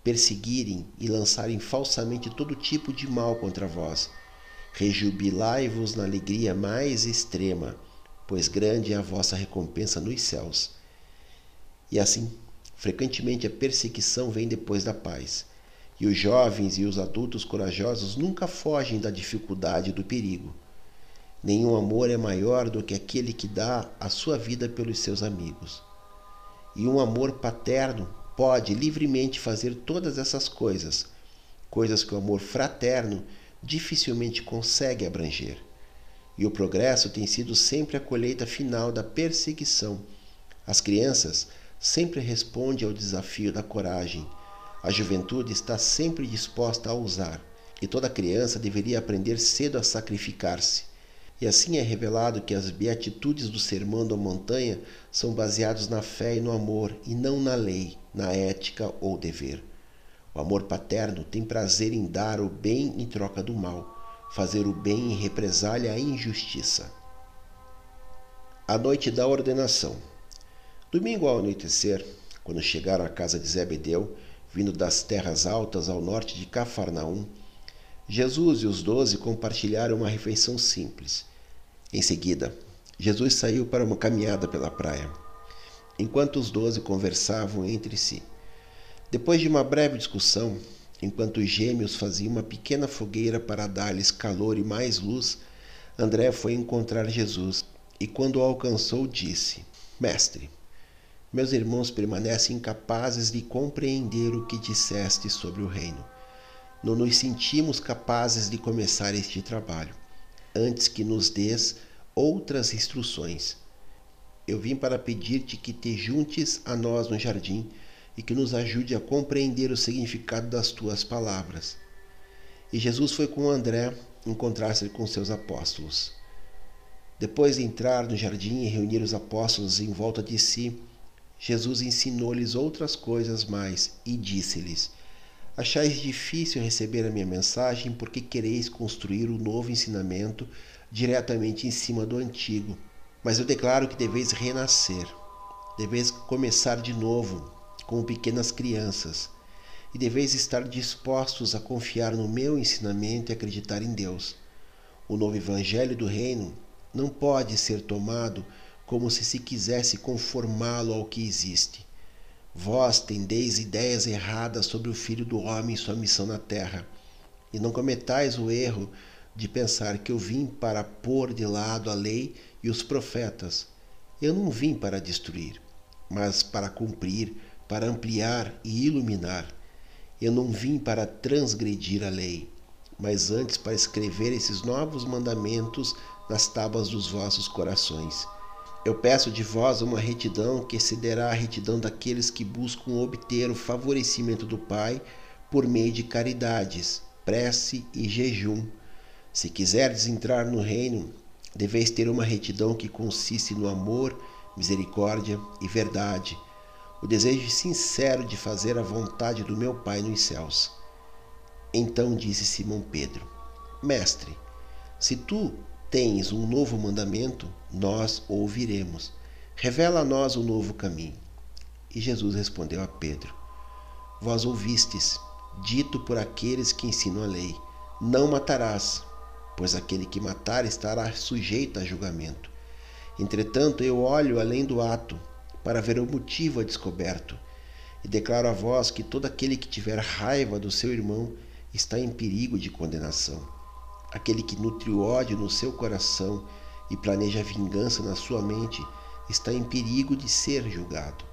perseguirem e lançarem falsamente todo tipo de mal contra vós. Rejubilai-vos na alegria mais extrema, pois grande é a vossa recompensa nos céus. E assim, frequentemente a perseguição vem depois da paz. E os jovens e os adultos corajosos nunca fogem da dificuldade e do perigo. Nenhum amor é maior do que aquele que dá a sua vida pelos seus amigos. E um amor paterno pode livremente fazer todas essas coisas, coisas que o amor fraterno dificilmente consegue abranger. E o progresso tem sido sempre a colheita final da perseguição. As crianças sempre respondem ao desafio da coragem a juventude está sempre disposta a usar, e toda criança deveria aprender cedo a sacrificar-se. E assim é revelado que as beatitudes do Sermão da Montanha são baseados na fé e no amor, e não na lei, na ética ou dever. O amor paterno tem prazer em dar o bem em troca do mal, fazer o bem em represália à injustiça. A noite da ordenação. Domingo ao anoitecer, quando chegaram à casa de Zebedeu, vindo das terras altas ao norte de Cafarnaum, Jesus e os doze compartilharam uma refeição simples. Em seguida, Jesus saiu para uma caminhada pela praia, enquanto os doze conversavam entre si. Depois de uma breve discussão, enquanto os gêmeos faziam uma pequena fogueira para dar-lhes calor e mais luz, André foi encontrar Jesus e, quando o alcançou, disse: Mestre, meus irmãos permanecem incapazes de compreender o que disseste sobre o reino. Não nos sentimos capazes de começar este trabalho, antes que nos des outras instruções. Eu vim para pedir-te que te juntes a nós no jardim e que nos ajude a compreender o significado das tuas palavras. E Jesus foi com André encontrar-se com seus apóstolos. Depois de entrar no jardim e reunir os apóstolos em volta de si, Jesus ensinou-lhes outras coisas mais e disse-lhes: Achais difícil receber a minha mensagem porque quereis construir o um novo ensinamento diretamente em cima do antigo. Mas eu declaro que deveis renascer, deveis começar de novo, como pequenas crianças, e deveis estar dispostos a confiar no meu ensinamento e acreditar em Deus. O novo Evangelho do Reino não pode ser tomado como se se quisesse conformá-lo ao que existe. Vós tendeis ideias erradas sobre o Filho do Homem e sua missão na terra, e não cometais o erro de pensar que eu vim para pôr de lado a lei e os profetas. Eu não vim para destruir, mas para cumprir, para ampliar e iluminar. Eu não vim para transgredir a lei, mas antes para escrever esses novos mandamentos nas tábuas dos vossos corações. Eu peço de vós uma retidão que excederá a retidão daqueles que buscam obter o favorecimento do Pai por meio de caridades, prece e jejum. Se quiserdes entrar no reino, deveis ter uma retidão que consiste no amor, misericórdia e verdade, o desejo sincero de fazer a vontade do meu Pai nos céus. Então disse Simão Pedro: Mestre, se tu tens um novo mandamento, nós ouviremos. Revela a nós o novo caminho. E Jesus respondeu a Pedro: Vós ouvistes, dito por aqueles que ensinam a lei: Não matarás, pois aquele que matar estará sujeito a julgamento. Entretanto, eu olho além do ato, para ver o motivo a descoberto, e declaro a vós que todo aquele que tiver raiva do seu irmão está em perigo de condenação. Aquele que nutre ódio no seu coração e planeja vingança na sua mente está em perigo de ser julgado.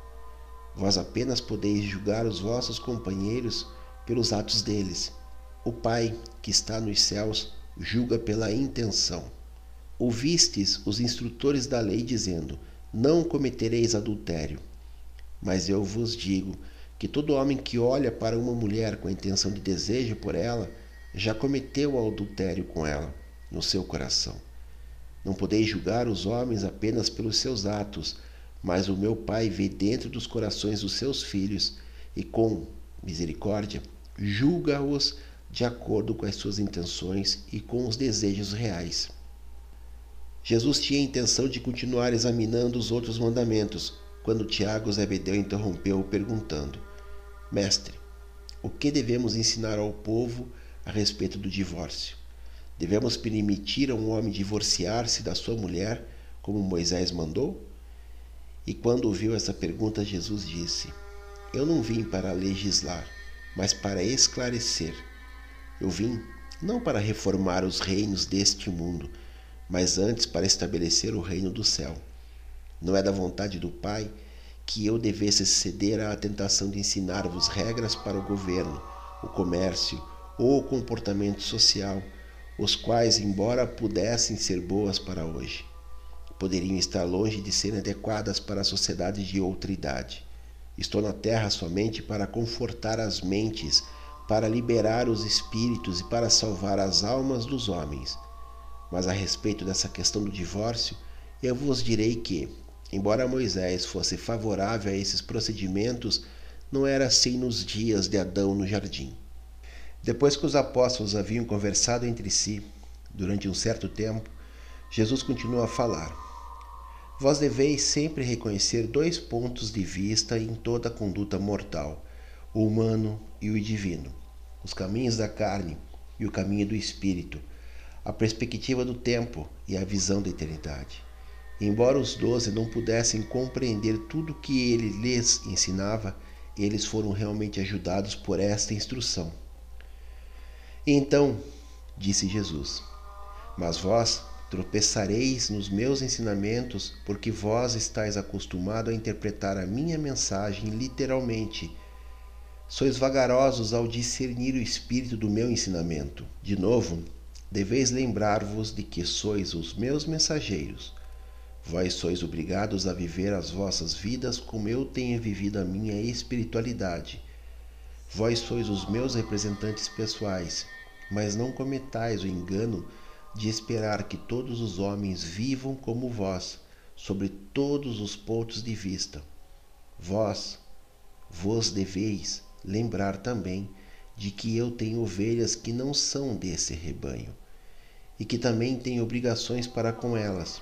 Vós apenas podeis julgar os vossos companheiros pelos atos deles. O Pai, que está nos céus, julga pela intenção. Ouvistes os instrutores da lei dizendo: Não cometereis adultério. Mas eu vos digo que todo homem que olha para uma mulher com a intenção de desejo por ela, já cometeu o adultério com ela no seu coração. Não podeis julgar os homens apenas pelos seus atos, mas o meu Pai vê dentro dos corações dos seus filhos e, com misericórdia, julga-os de acordo com as suas intenções e com os desejos reais. Jesus tinha a intenção de continuar examinando os outros mandamentos, quando Tiago Zebedeu interrompeu, perguntando: Mestre, o que devemos ensinar ao povo a respeito do divórcio. Devemos permitir a um homem divorciar-se da sua mulher, como Moisés mandou? E quando ouviu essa pergunta, Jesus disse: Eu não vim para legislar, mas para esclarecer. Eu vim não para reformar os reinos deste mundo, mas antes para estabelecer o reino do céu. Não é da vontade do Pai que eu devesse ceder à tentação de ensinar-vos regras para o governo, o comércio, ou comportamento social, os quais, embora pudessem ser boas para hoje, poderiam estar longe de serem adequadas para a sociedade de outra idade. Estou na terra somente para confortar as mentes, para liberar os espíritos e para salvar as almas dos homens. Mas a respeito dessa questão do divórcio, eu vos direi que, embora Moisés fosse favorável a esses procedimentos, não era assim nos dias de Adão no jardim. Depois que os apóstolos haviam conversado entre si durante um certo tempo, Jesus continuou a falar: Vós deveis sempre reconhecer dois pontos de vista em toda a conduta mortal, o humano e o divino, os caminhos da carne e o caminho do espírito, a perspectiva do tempo e a visão da eternidade. Embora os doze não pudessem compreender tudo o que ele lhes ensinava, eles foram realmente ajudados por esta instrução. Então, disse Jesus, mas vós tropeçareis nos meus ensinamentos, porque vós estáis acostumado a interpretar a minha mensagem literalmente. Sois vagarosos ao discernir o espírito do meu ensinamento. De novo, deveis lembrar-vos de que sois os meus mensageiros. Vós sois obrigados a viver as vossas vidas como eu tenho vivido a minha espiritualidade. Vós sois os meus representantes pessoais, mas não cometais o engano de esperar que todos os homens vivam como vós, sobre todos os pontos de vista. Vós vos deveis lembrar também de que eu tenho ovelhas que não são desse rebanho, e que também tenho obrigações para com elas,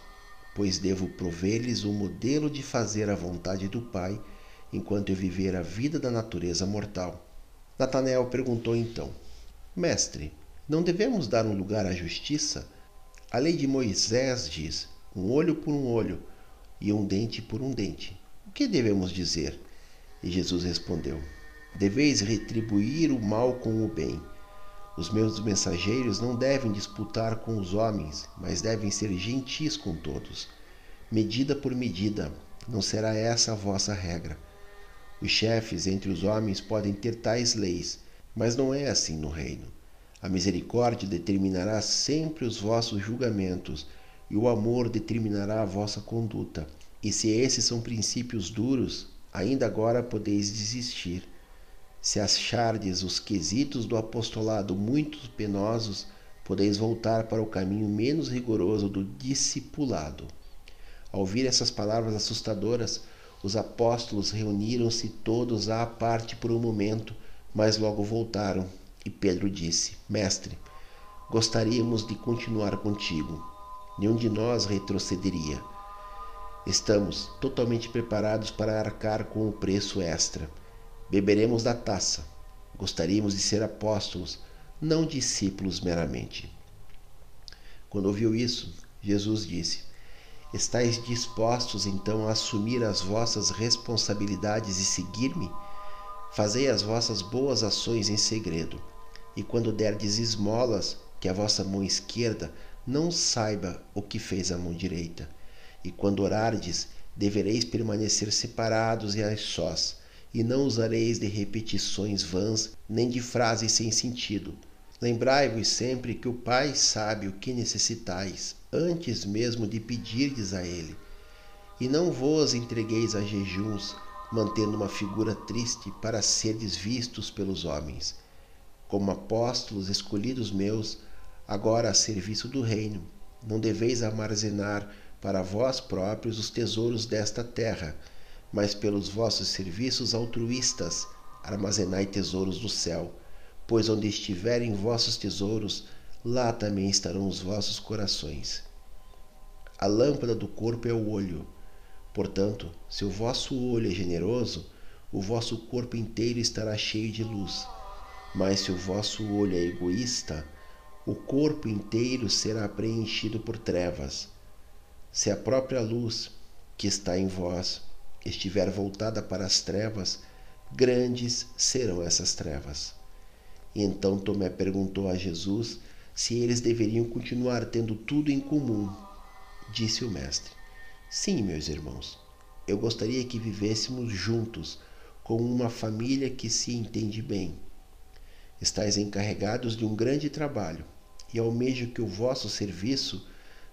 pois devo prover-lhes o modelo de fazer a vontade do Pai enquanto eu viver a vida da natureza mortal. Natanael perguntou então: Mestre, não devemos dar um lugar à justiça? A lei de Moisés diz: um olho por um olho e um dente por um dente. O que devemos dizer? E Jesus respondeu: Deveis retribuir o mal com o bem. Os meus mensageiros não devem disputar com os homens, mas devem ser gentis com todos. Medida por medida, não será essa a vossa regra. Os chefes entre os homens podem ter tais leis, mas não é assim no reino. A misericórdia determinará sempre os vossos julgamentos, e o amor determinará a vossa conduta. E se esses são princípios duros, ainda agora podeis desistir. Se achardes os quesitos do apostolado muito penosos, podeis voltar para o caminho menos rigoroso do discipulado. Ao ouvir essas palavras assustadoras, os apóstolos reuniram-se todos à parte por um momento, mas logo voltaram. E Pedro disse: Mestre, gostaríamos de continuar contigo. Nenhum de nós retrocederia. Estamos totalmente preparados para arcar com o preço extra Beberemos da taça. Gostaríamos de ser apóstolos, não discípulos meramente. Quando ouviu isso, Jesus disse: Estais dispostos então a assumir as vossas responsabilidades e seguir-me? Fazei as vossas boas ações em segredo, e quando derdes esmolas, que a vossa mão esquerda não saiba o que fez a mão direita. E quando orardes, devereis permanecer separados e a sós e não usareis de repetições vãs, nem de frases sem sentido. Lembrai-vos sempre que o Pai sabe o que necessitais, antes mesmo de pedirdes a Ele. E não vos entregueis a jejuns, mantendo uma figura triste para serdes vistos pelos homens. Como apóstolos escolhidos meus, agora a serviço do reino, não deveis armazenar para vós próprios os tesouros desta terra, mas pelos vossos serviços altruístas armazenai tesouros do céu, pois onde estiverem vossos tesouros, lá também estarão os vossos corações. A lâmpada do corpo é o olho. Portanto, se o vosso olho é generoso, o vosso corpo inteiro estará cheio de luz. Mas se o vosso olho é egoísta, o corpo inteiro será preenchido por trevas. Se a própria luz que está em vós estiver voltada para as trevas, grandes serão essas trevas. E então Tomé perguntou a Jesus se eles deveriam continuar tendo tudo em comum. Disse o Mestre: Sim, meus irmãos, eu gostaria que vivêssemos juntos, como uma família que se entende bem. Estais encarregados de um grande trabalho, e almejo que o vosso serviço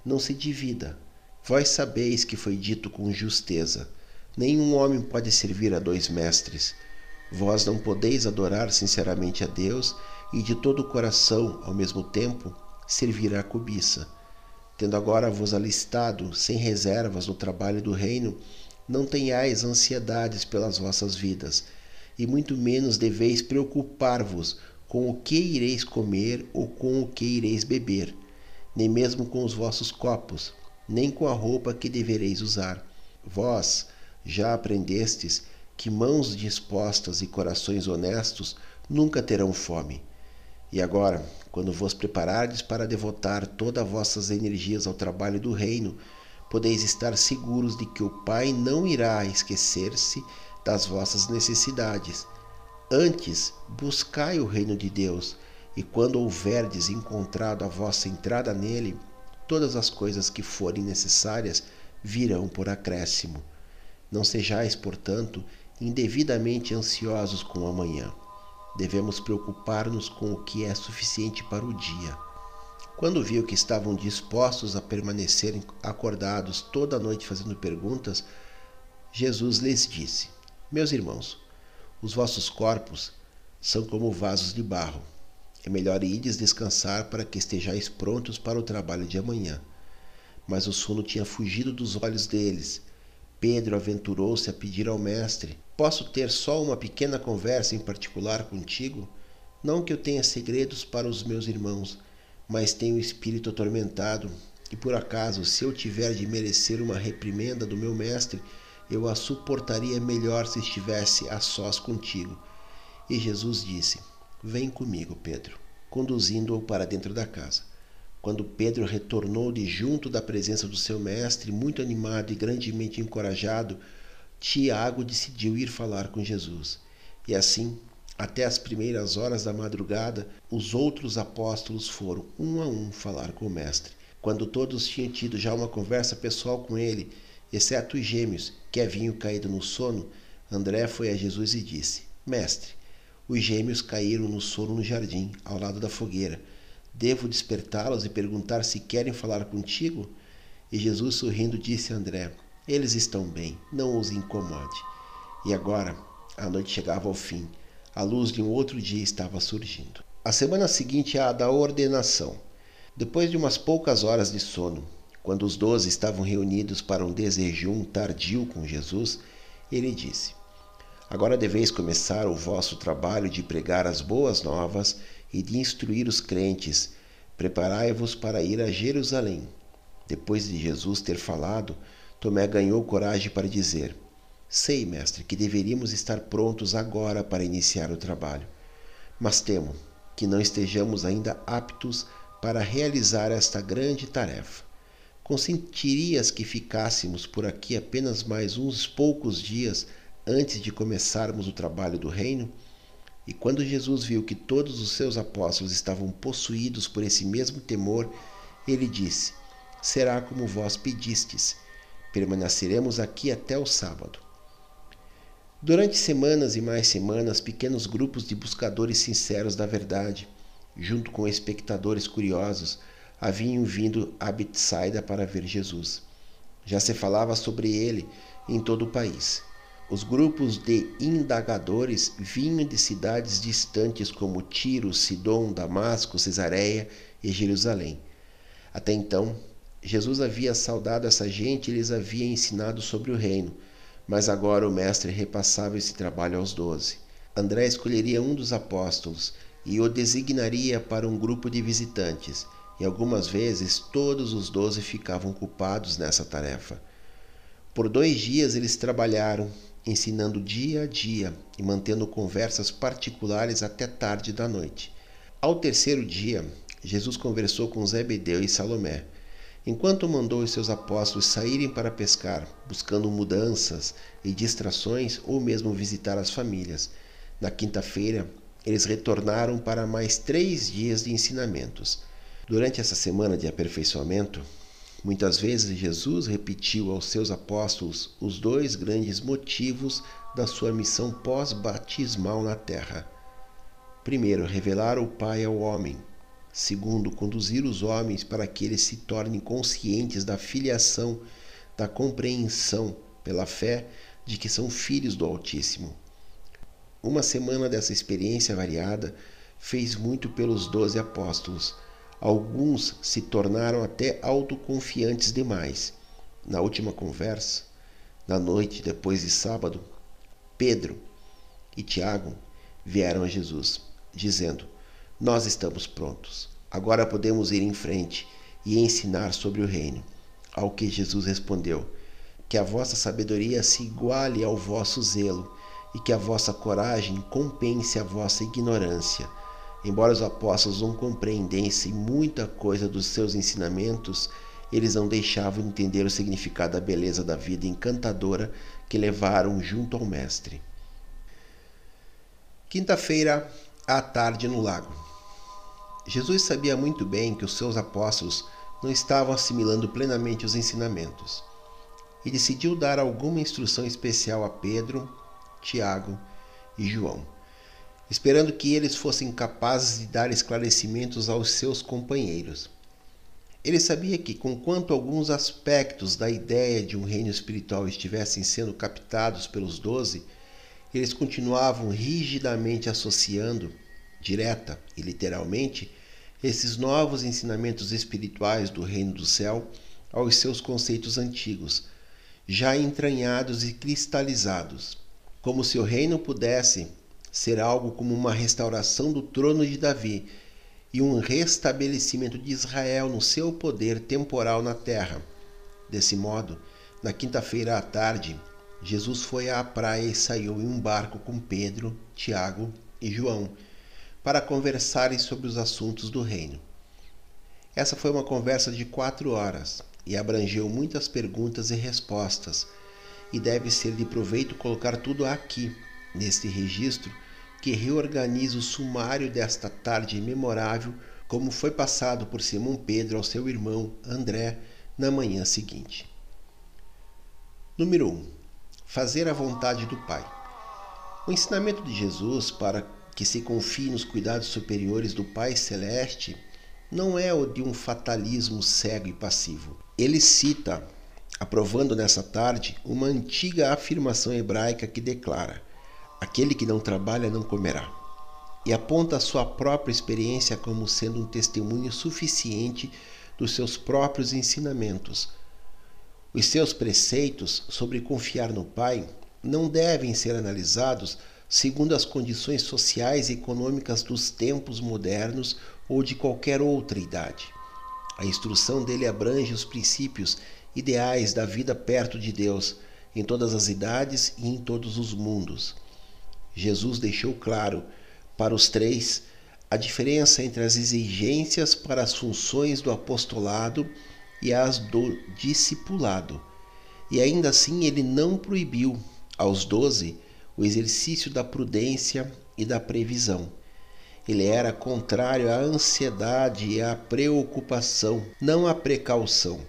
não se divida. Vós sabeis que foi dito com justeza Nenhum homem pode servir a dois mestres. Vós não podeis adorar sinceramente a Deus e de todo o coração, ao mesmo tempo, servir à cobiça. Tendo agora vos alistado sem reservas no trabalho do reino, não tenhais ansiedades pelas vossas vidas, e muito menos deveis preocupar-vos com o que ireis comer ou com o que ireis beber, nem mesmo com os vossos copos, nem com a roupa que devereis usar. Vós, já aprendestes que mãos dispostas e corações honestos nunca terão fome. E agora, quando vos preparardes para devotar todas vossas energias ao trabalho do reino, podeis estar seguros de que o Pai não irá esquecer-se das vossas necessidades. Antes, buscai o reino de Deus, e quando houverdes encontrado a vossa entrada nele, todas as coisas que forem necessárias virão por acréscimo. Não sejais, portanto, indevidamente ansiosos com o amanhã. Devemos preocupar-nos com o que é suficiente para o dia. Quando viu que estavam dispostos a permanecerem acordados toda a noite fazendo perguntas, Jesus lhes disse: Meus irmãos, os vossos corpos são como vasos de barro. É melhor ides descansar para que estejais prontos para o trabalho de amanhã. Mas o sono tinha fugido dos olhos deles Pedro aventurou-se a pedir ao mestre: Posso ter só uma pequena conversa em particular contigo? Não que eu tenha segredos para os meus irmãos, mas tenho o espírito atormentado, e por acaso, se eu tiver de merecer uma reprimenda do meu mestre, eu a suportaria melhor se estivesse a sós contigo. E Jesus disse: Vem comigo, Pedro, conduzindo-o para dentro da casa. Quando Pedro retornou de junto da presença do seu mestre, muito animado e grandemente encorajado, Tiago decidiu ir falar com Jesus. E assim, até as primeiras horas da madrugada, os outros apóstolos foram um a um falar com o Mestre. Quando todos tinham tido já uma conversa pessoal com ele, exceto os gêmeos, que haviam caído no sono, André foi a Jesus e disse: Mestre, os gêmeos caíram no sono no jardim, ao lado da fogueira. Devo despertá-los e perguntar se querem falar contigo? E Jesus, sorrindo, disse a André: eles estão bem, não os incomode. E agora, a noite chegava ao fim. A luz de um outro dia estava surgindo. A semana seguinte é a da ordenação. Depois de umas poucas horas de sono, quando os doze estavam reunidos para um desejum tardio com Jesus, ele disse: Agora deveis começar o vosso trabalho de pregar as boas novas e de instruir os crentes. Preparai-vos para ir a Jerusalém. Depois de Jesus ter falado, Tomé ganhou coragem para dizer: Sei, mestre, que deveríamos estar prontos agora para iniciar o trabalho, mas temo que não estejamos ainda aptos para realizar esta grande tarefa. Consentirias que ficássemos por aqui apenas mais uns poucos dias antes de começarmos o trabalho do reino? E quando Jesus viu que todos os seus apóstolos estavam possuídos por esse mesmo temor, ele disse: Será como vós pedistes Permaneceremos aqui até o sábado. Durante semanas e mais semanas, pequenos grupos de buscadores sinceros da verdade, junto com espectadores curiosos, haviam vindo a Betsaida para ver Jesus. Já se falava sobre ele em todo o país. Os grupos de indagadores vinham de cidades distantes como Tiro, Sidom, Damasco, Cesareia e Jerusalém. Até então, Jesus havia saudado essa gente e lhes havia ensinado sobre o reino, mas agora o Mestre repassava esse trabalho aos doze. André escolheria um dos apóstolos e o designaria para um grupo de visitantes, e algumas vezes todos os doze ficavam ocupados nessa tarefa. Por dois dias eles trabalharam, ensinando dia a dia e mantendo conversas particulares até tarde da noite. Ao terceiro dia, Jesus conversou com Zebedeu e Salomé Enquanto mandou os seus apóstolos saírem para pescar, buscando mudanças e distrações ou mesmo visitar as famílias, na quinta-feira eles retornaram para mais três dias de ensinamentos. Durante essa semana de aperfeiçoamento, muitas vezes Jesus repetiu aos seus apóstolos os dois grandes motivos da sua missão pós-batismal na terra. Primeiro, revelar o Pai ao homem, Segundo, conduzir os homens para que eles se tornem conscientes da filiação, da compreensão pela fé de que são filhos do Altíssimo. Uma semana dessa experiência variada fez muito pelos doze apóstolos. Alguns se tornaram até autoconfiantes demais. Na última conversa, na noite depois de sábado, Pedro e Tiago vieram a Jesus, dizendo: nós estamos prontos. Agora podemos ir em frente e ensinar sobre o reino. Ao que Jesus respondeu: Que a vossa sabedoria se iguale ao vosso zelo e que a vossa coragem compense a vossa ignorância. Embora os apóstolos não compreendessem muita coisa dos seus ensinamentos, eles não deixavam de entender o significado da beleza da vida encantadora que levaram junto ao Mestre. Quinta-feira à tarde no lago. Jesus sabia muito bem que os seus apóstolos não estavam assimilando plenamente os ensinamentos e decidiu dar alguma instrução especial a Pedro, Tiago e João, esperando que eles fossem capazes de dar esclarecimentos aos seus companheiros. Ele sabia que, conquanto alguns aspectos da ideia de um reino espiritual estivessem sendo captados pelos doze, eles continuavam rigidamente associando direta e literalmente, esses novos ensinamentos espirituais do reino do céu aos seus conceitos antigos, já entranhados e cristalizados, como se o reino pudesse ser algo como uma restauração do trono de Davi e um restabelecimento de Israel no seu poder temporal na terra. Desse modo, na quinta-feira à tarde, Jesus foi à praia e saiu em um barco com Pedro, Tiago e João para conversarem sobre os assuntos do reino. Essa foi uma conversa de quatro horas e abrangeu muitas perguntas e respostas, e deve ser de proveito colocar tudo aqui, neste registro que reorganiza o sumário desta tarde memorável, como foi passado por Simão Pedro ao seu irmão André na manhã seguinte. Número 1. Fazer a vontade do Pai. O ensinamento de Jesus para que se confie nos cuidados superiores do Pai Celeste não é o de um fatalismo cego e passivo. Ele cita, aprovando nessa tarde, uma antiga afirmação hebraica que declara: Aquele que não trabalha não comerá. E aponta a sua própria experiência como sendo um testemunho suficiente dos seus próprios ensinamentos. Os seus preceitos sobre confiar no Pai não devem ser analisados segundo as condições sociais e econômicas dos tempos modernos ou de qualquer outra idade. A instrução dele abrange os princípios ideais da vida perto de Deus, em todas as idades e em todos os mundos. Jesus deixou claro para os três a diferença entre as exigências para as funções do apostolado e as do discipulado. E ainda assim ele não proibiu aos doze o exercício da prudência e da previsão. Ele era contrário à ansiedade e à preocupação, não à precaução.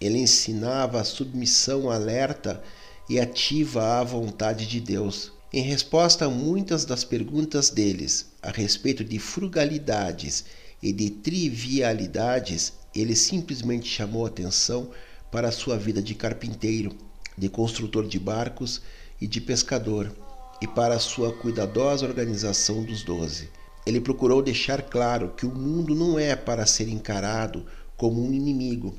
Ele ensinava a submissão alerta e ativa à vontade de Deus. Em resposta a muitas das perguntas deles a respeito de frugalidades e de trivialidades, ele simplesmente chamou atenção para a sua vida de carpinteiro, de construtor de barcos e de pescador, e para a sua cuidadosa organização dos doze. Ele procurou deixar claro que o mundo não é para ser encarado como um inimigo,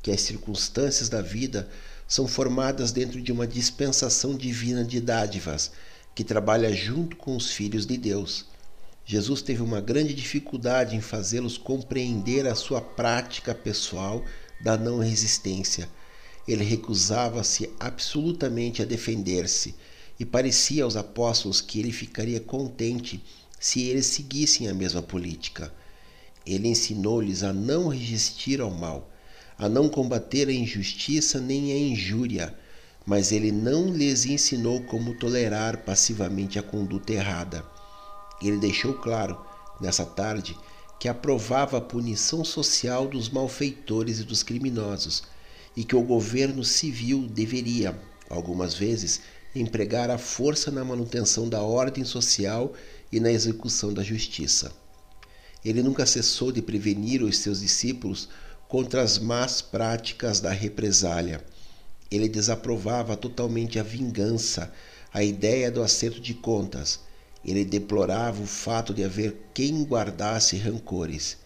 que as circunstâncias da vida são formadas dentro de uma dispensação divina de dádivas que trabalha junto com os filhos de Deus. Jesus teve uma grande dificuldade em fazê-los compreender a sua prática pessoal da não resistência. Ele recusava-se absolutamente a defender-se e parecia aos apóstolos que ele ficaria contente se eles seguissem a mesma política. Ele ensinou-lhes a não resistir ao mal, a não combater a injustiça nem a injúria, mas ele não lhes ensinou como tolerar passivamente a conduta errada. Ele deixou claro, nessa tarde, que aprovava a punição social dos malfeitores e dos criminosos, e que o governo civil deveria, algumas vezes, empregar a força na manutenção da ordem social e na execução da justiça. Ele nunca cessou de prevenir os seus discípulos contra as más práticas da represália ele desaprovava totalmente a vingança, a ideia do acerto de contas. Ele deplorava o fato de haver quem guardasse rancores.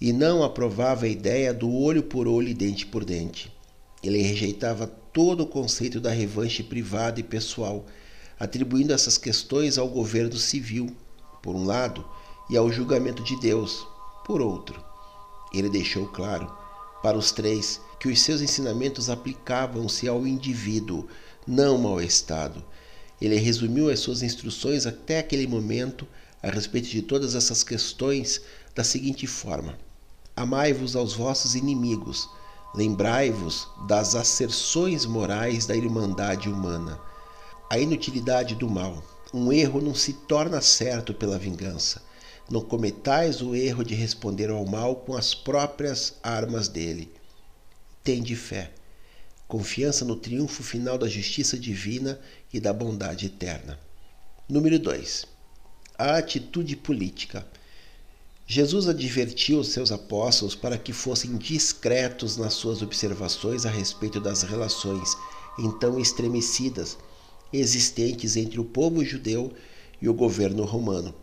E não aprovava a ideia do olho por olho e dente por dente. Ele rejeitava todo o conceito da revanche privada e pessoal, atribuindo essas questões ao governo civil, por um lado, e ao julgamento de Deus, por outro. Ele deixou claro para os três que os seus ensinamentos aplicavam-se ao indivíduo, não ao Estado. Ele resumiu as suas instruções até aquele momento a respeito de todas essas questões da seguinte forma: Amai-vos aos vossos inimigos, lembrai-vos das asserções morais da irmandade humana, a inutilidade do mal. Um erro não se torna certo pela vingança. Não cometais o erro de responder ao mal com as próprias armas dele. Tende fé, confiança no triunfo final da justiça divina e da bondade eterna. Número 2. A atitude política. Jesus advertiu os seus apóstolos para que fossem discretos nas suas observações a respeito das relações então estremecidas existentes entre o povo judeu e o governo romano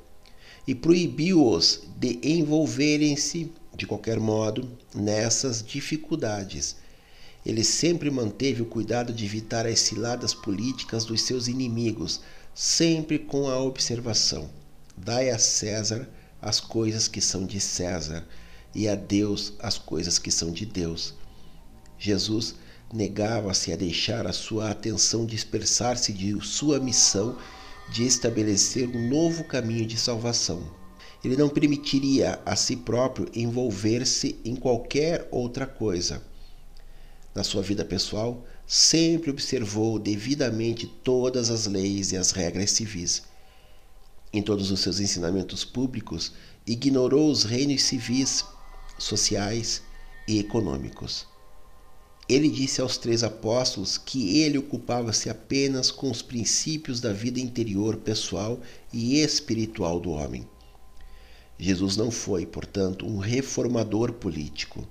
e proibiu-os de envolverem-se, de qualquer modo, nessas dificuldades. Ele sempre manteve o cuidado de evitar as ciladas políticas dos seus inimigos, sempre com a observação: dai a César as coisas que são de César e a Deus as coisas que são de Deus. Jesus negava-se a deixar a sua atenção dispersar-se de sua missão de estabelecer um novo caminho de salvação. Ele não permitiria a si próprio envolver-se em qualquer outra coisa. Na sua vida pessoal, sempre observou devidamente todas as leis e as regras civis. Em todos os seus ensinamentos públicos, ignorou os reinos civis, sociais e econômicos. Ele disse aos três apóstolos que ele ocupava-se apenas com os princípios da vida interior, pessoal e espiritual do homem. Jesus não foi, portanto, um reformador político.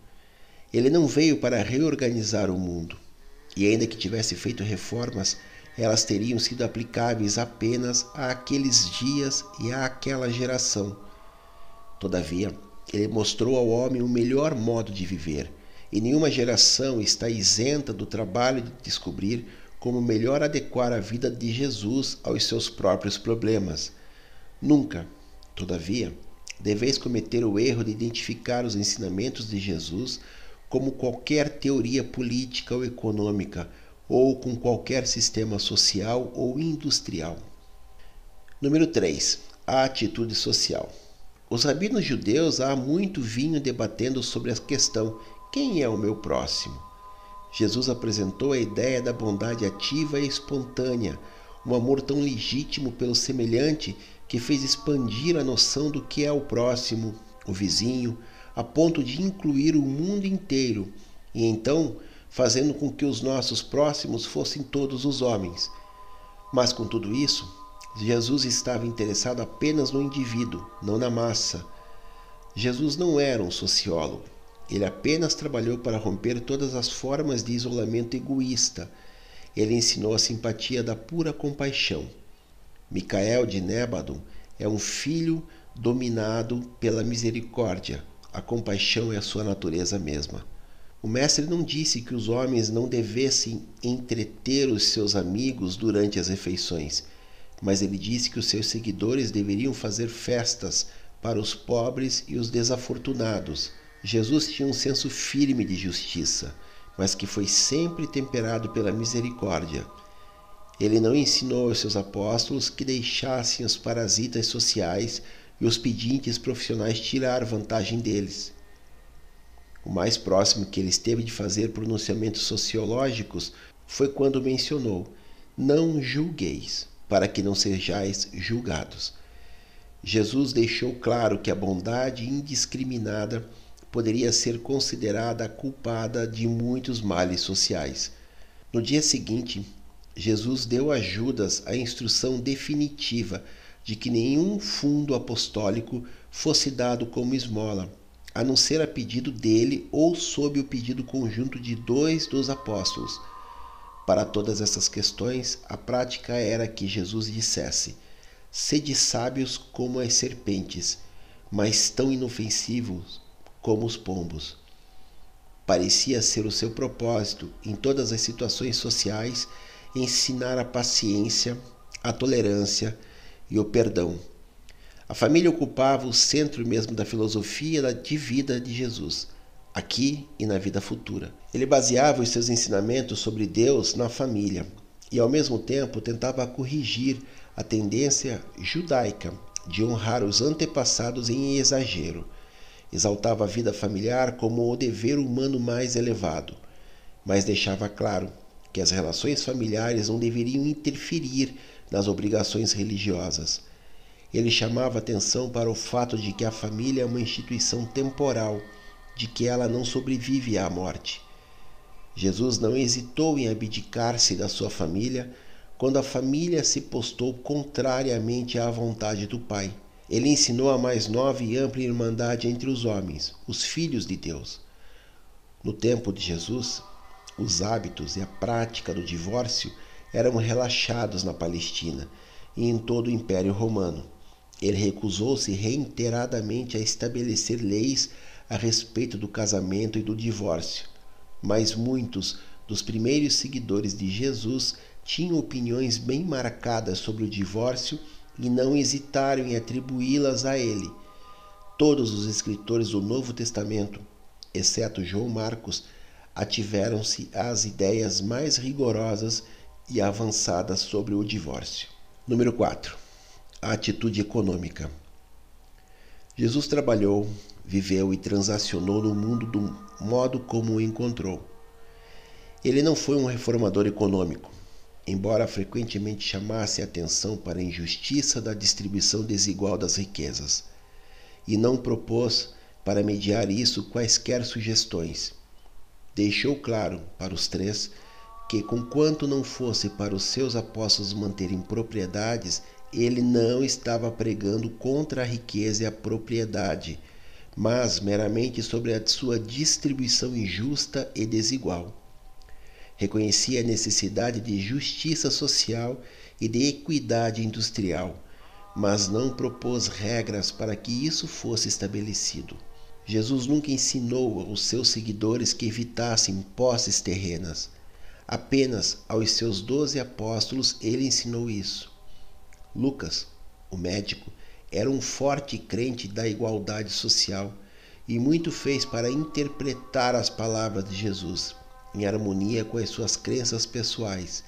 Ele não veio para reorganizar o mundo. E ainda que tivesse feito reformas, elas teriam sido aplicáveis apenas àqueles dias e àquela geração. Todavia, ele mostrou ao homem o melhor modo de viver e nenhuma geração está isenta do trabalho de descobrir como melhor adequar a vida de Jesus aos seus próprios problemas. Nunca, todavia, deveis cometer o erro de identificar os ensinamentos de Jesus como qualquer teoria política ou econômica ou com qualquer sistema social ou industrial. Número 3. A atitude social. Os rabinos judeus há muito vinham debatendo sobre a questão quem é o meu próximo? Jesus apresentou a ideia da bondade ativa e espontânea, um amor tão legítimo pelo semelhante que fez expandir a noção do que é o próximo, o vizinho, a ponto de incluir o mundo inteiro e então fazendo com que os nossos próximos fossem todos os homens. Mas com tudo isso, Jesus estava interessado apenas no indivíduo, não na massa. Jesus não era um sociólogo. Ele apenas trabalhou para romper todas as formas de isolamento egoísta. Ele ensinou a simpatia da pura compaixão. Micael de Nébado é um filho dominado pela misericórdia. A compaixão é a sua natureza mesma. O mestre não disse que os homens não devessem entreter os seus amigos durante as refeições, mas ele disse que os seus seguidores deveriam fazer festas para os pobres e os desafortunados Jesus tinha um senso firme de justiça, mas que foi sempre temperado pela misericórdia. Ele não ensinou aos seus apóstolos que deixassem os parasitas sociais e os pedintes profissionais tirar vantagem deles. O mais próximo que ele esteve de fazer pronunciamentos sociológicos foi quando mencionou: Não julgueis, para que não sejais julgados. Jesus deixou claro que a bondade indiscriminada poderia ser considerada a culpada de muitos males sociais. No dia seguinte, Jesus deu a Judas a instrução definitiva de que nenhum fundo apostólico fosse dado como esmola, a não ser a pedido dele ou sob o pedido conjunto de dois dos apóstolos. Para todas essas questões, a prática era que Jesus dissesse: Sede sábios como as serpentes, mas tão inofensivos como os pombos. Parecia ser o seu propósito, em todas as situações sociais, ensinar a paciência, a tolerância e o perdão. A família ocupava o centro mesmo da filosofia de vida de Jesus, aqui e na vida futura. Ele baseava os seus ensinamentos sobre Deus na família e, ao mesmo tempo, tentava corrigir a tendência judaica de honrar os antepassados em exagero exaltava a vida familiar como o dever humano mais elevado, mas deixava claro que as relações familiares não deveriam interferir nas obrigações religiosas. Ele chamava atenção para o fato de que a família é uma instituição temporal, de que ela não sobrevive à morte. Jesus não hesitou em abdicar-se da sua família quando a família se postou contrariamente à vontade do Pai. Ele ensinou a mais nova e ampla irmandade entre os homens, os filhos de Deus. No tempo de Jesus, os hábitos e a prática do divórcio eram relaxados na Palestina e em todo o Império Romano. Ele recusou-se reiteradamente a estabelecer leis a respeito do casamento e do divórcio, mas muitos dos primeiros seguidores de Jesus tinham opiniões bem marcadas sobre o divórcio e não hesitaram em atribuí-las a ele. Todos os escritores do Novo Testamento, exceto João Marcos, ativeram-se às ideias mais rigorosas e avançadas sobre o divórcio. Número 4. A atitude econômica. Jesus trabalhou, viveu e transacionou no mundo do modo como o encontrou. Ele não foi um reformador econômico, embora frequentemente chamasse atenção para a injustiça da distribuição desigual das riquezas, e não propôs para mediar isso quaisquer sugestões. Deixou claro para os três que, conquanto não fosse para os seus apóstolos manterem propriedades, ele não estava pregando contra a riqueza e a propriedade, mas meramente sobre a sua distribuição injusta e desigual reconhecia a necessidade de justiça social e de equidade industrial, mas não propôs regras para que isso fosse estabelecido. Jesus nunca ensinou aos seus seguidores que evitassem posses terrenas. Apenas aos seus doze apóstolos ele ensinou isso. Lucas, o médico, era um forte crente da igualdade social e muito fez para interpretar as palavras de Jesus em harmonia com as suas crenças pessoais.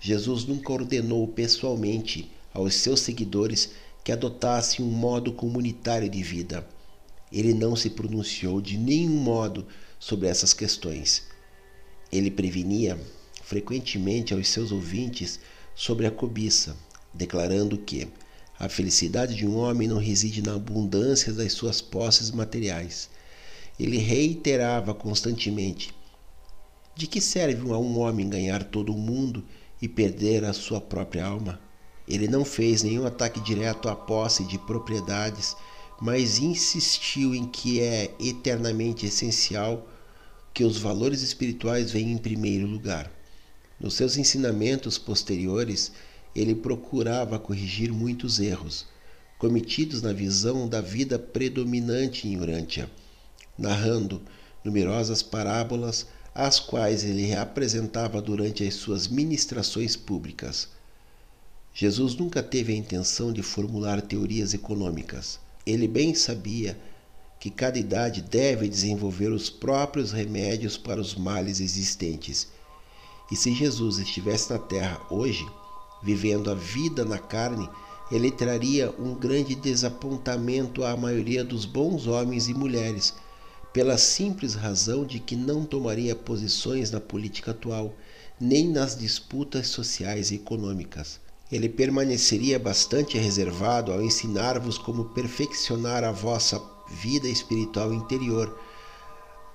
Jesus nunca ordenou pessoalmente aos seus seguidores que adotassem um modo comunitário de vida. Ele não se pronunciou de nenhum modo sobre essas questões. Ele prevenia frequentemente aos seus ouvintes sobre a cobiça, declarando que a felicidade de um homem não reside na abundância das suas posses materiais. Ele reiterava constantemente de que serve a um homem ganhar todo o mundo e perder a sua própria alma? Ele não fez nenhum ataque direto à posse de propriedades, mas insistiu em que é eternamente essencial que os valores espirituais venham em primeiro lugar. Nos seus ensinamentos posteriores, ele procurava corrigir muitos erros cometidos na visão da vida predominante em Urântia, narrando numerosas parábolas as quais ele apresentava durante as suas ministrações públicas. Jesus nunca teve a intenção de formular teorias econômicas. Ele bem sabia que cada idade deve desenvolver os próprios remédios para os males existentes. E se Jesus estivesse na terra hoje, vivendo a vida na carne, ele traria um grande desapontamento à maioria dos bons homens e mulheres pela simples razão de que não tomaria posições na política atual, nem nas disputas sociais e econômicas. Ele permaneceria bastante reservado ao ensinar-vos como perfeccionar a vossa vida espiritual interior,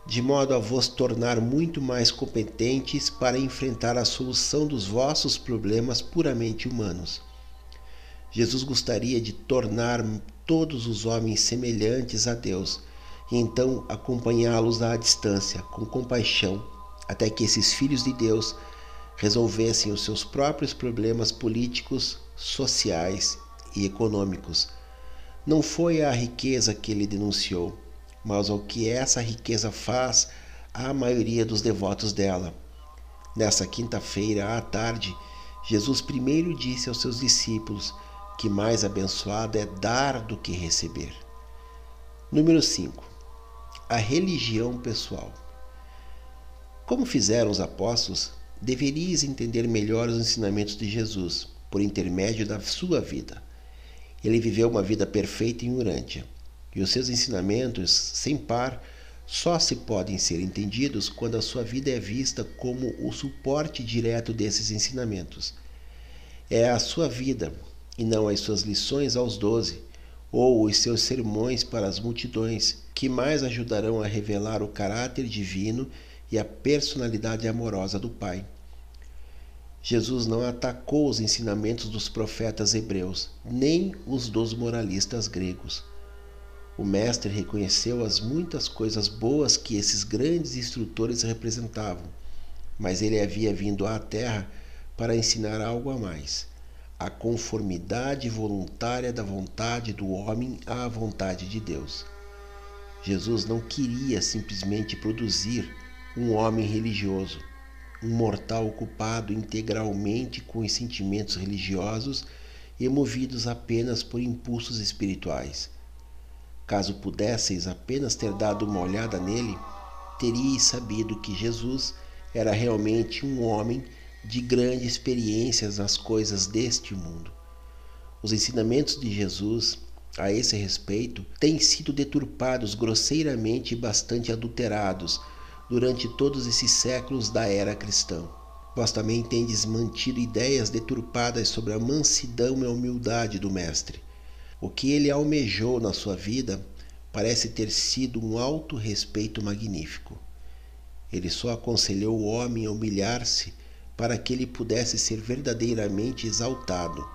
de modo a vos tornar muito mais competentes para enfrentar a solução dos vossos problemas puramente humanos. Jesus gostaria de tornar todos os homens semelhantes a Deus e então acompanhá-los à distância, com compaixão, até que esses filhos de Deus resolvessem os seus próprios problemas políticos, sociais e econômicos. Não foi a riqueza que ele denunciou, mas ao que essa riqueza faz à maioria dos devotos dela. Nessa quinta-feira à tarde, Jesus primeiro disse aos seus discípulos que mais abençoado é dar do que receber. Número 5 a religião pessoal. Como fizeram os apóstolos, deverias entender melhor os ensinamentos de Jesus por intermédio da sua vida. Ele viveu uma vida perfeita em Urântia, e os seus ensinamentos, sem par, só se podem ser entendidos quando a sua vida é vista como o suporte direto desses ensinamentos. É a sua vida, e não as suas lições aos doze, ou os seus sermões para as multidões, que mais ajudarão a revelar o caráter divino e a personalidade amorosa do Pai. Jesus não atacou os ensinamentos dos profetas hebreus, nem os dos moralistas gregos. O Mestre reconheceu as muitas coisas boas que esses grandes instrutores representavam, mas ele havia vindo à Terra para ensinar algo a mais a conformidade voluntária da vontade do homem à vontade de Deus. Jesus não queria simplesmente produzir um homem religioso, um mortal ocupado integralmente com os sentimentos religiosos e movidos apenas por impulsos espirituais. Caso pudesseis apenas ter dado uma olhada nele, teríeis sabido que Jesus era realmente um homem de grande experiências nas coisas deste mundo. Os ensinamentos de Jesus a esse respeito têm sido deturpados grosseiramente e bastante adulterados durante todos esses séculos da era cristã. Vós também tendes mantido ideias deturpadas sobre a mansidão e a humildade do Mestre. O que ele almejou na sua vida parece ter sido um alto respeito magnífico. Ele só aconselhou o homem a humilhar-se para que ele pudesse ser verdadeiramente exaltado.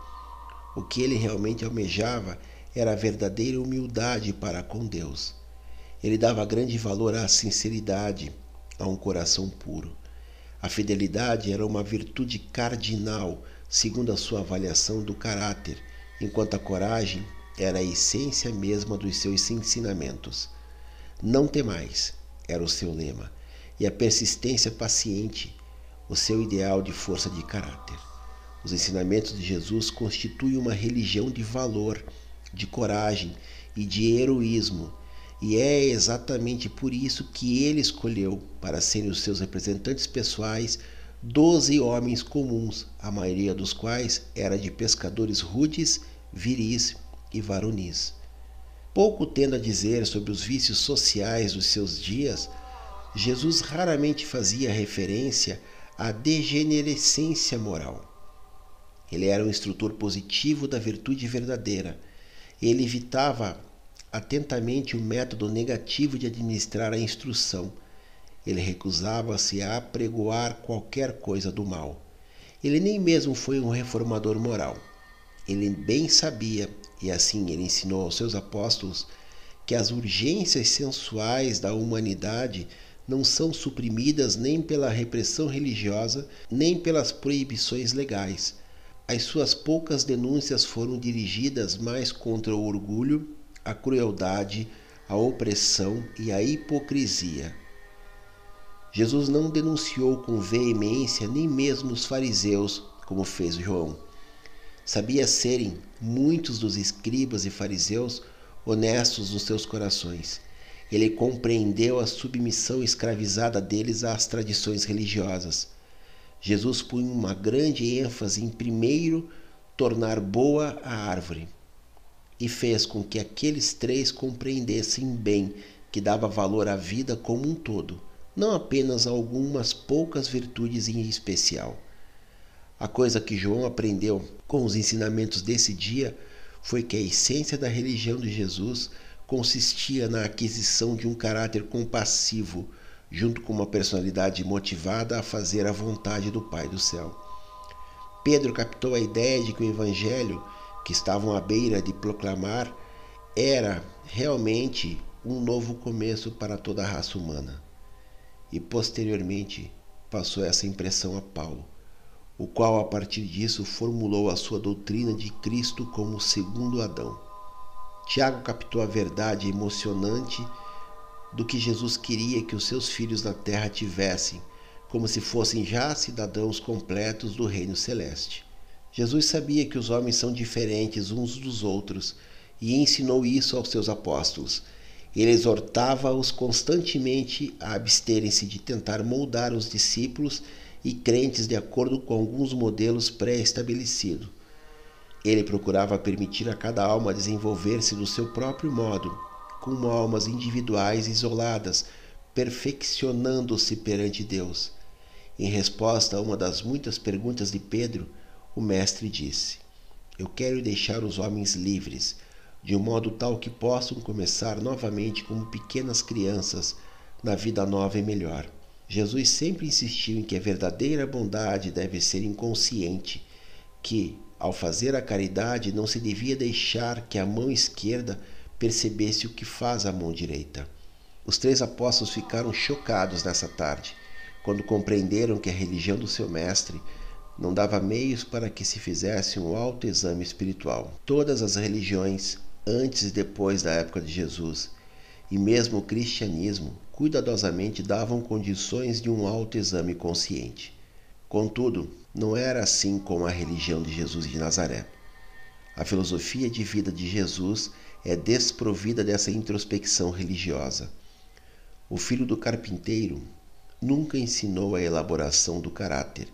O que ele realmente almejava era a verdadeira humildade para com Deus. Ele dava grande valor à sinceridade, a um coração puro. A fidelidade era uma virtude cardinal, segundo a sua avaliação do caráter, enquanto a coragem era a essência mesma dos seus ensinamentos. Não temais era o seu lema, e a persistência paciente, o seu ideal de força de caráter. Os ensinamentos de Jesus constituem uma religião de valor, de coragem e de heroísmo, e é exatamente por isso que ele escolheu para serem os seus representantes pessoais doze homens comuns, a maioria dos quais era de pescadores rudes, viris e varonis. Pouco tendo a dizer sobre os vícios sociais dos seus dias, Jesus raramente fazia referência à degenerescência moral. Ele era um instrutor positivo da virtude verdadeira. Ele evitava atentamente o método negativo de administrar a instrução. Ele recusava-se a apregoar qualquer coisa do mal. Ele nem mesmo foi um reformador moral. Ele bem sabia e assim ele ensinou aos seus apóstolos que as urgências sensuais da humanidade não são suprimidas nem pela repressão religiosa, nem pelas proibições legais. As suas poucas denúncias foram dirigidas mais contra o orgulho, a crueldade, a opressão e a hipocrisia. Jesus não denunciou com veemência nem mesmo os fariseus, como fez João Sabia serem muitos dos escribas e fariseus honestos nos seus corações. Ele compreendeu a submissão escravizada deles às tradições religiosas. Jesus punha uma grande ênfase em primeiro tornar boa a árvore e fez com que aqueles três compreendessem bem que dava valor à vida como um todo, não apenas a algumas poucas virtudes em especial. A coisa que João aprendeu com os ensinamentos desse dia foi que a essência da religião de Jesus consistia na aquisição de um caráter compassivo, junto com uma personalidade motivada a fazer a vontade do Pai do céu. Pedro captou a ideia de que o evangelho que estavam à beira de proclamar era realmente um novo começo para toda a raça humana. E posteriormente passou essa impressão a Paulo o qual a partir disso formulou a sua doutrina de Cristo como o segundo Adão. Tiago captou a verdade emocionante do que Jesus queria que os seus filhos na terra tivessem, como se fossem já cidadãos completos do reino celeste. Jesus sabia que os homens são diferentes uns dos outros e ensinou isso aos seus apóstolos. Ele exortava-os constantemente a absterem-se de tentar moldar os discípulos e crentes de acordo com alguns modelos pré-estabelecidos. Ele procurava permitir a cada alma desenvolver-se do seu próprio modo, como almas individuais isoladas, perfeccionando-se perante Deus. Em resposta a uma das muitas perguntas de Pedro, o Mestre disse: Eu quero deixar os homens livres, de um modo tal que possam começar novamente como pequenas crianças na vida nova e melhor. Jesus sempre insistiu em que a verdadeira bondade deve ser inconsciente, que, ao fazer a caridade, não se devia deixar que a mão esquerda percebesse o que faz a mão direita. Os três apóstolos ficaram chocados nessa tarde, quando compreenderam que a religião do seu mestre não dava meios para que se fizesse um autoexame espiritual. Todas as religiões, antes e depois da época de Jesus, e mesmo o cristianismo, cuidadosamente davam condições de um autoexame consciente. Contudo, não era assim com a religião de Jesus de Nazaré. A filosofia de vida de Jesus é desprovida dessa introspecção religiosa. O filho do carpinteiro nunca ensinou a elaboração do caráter.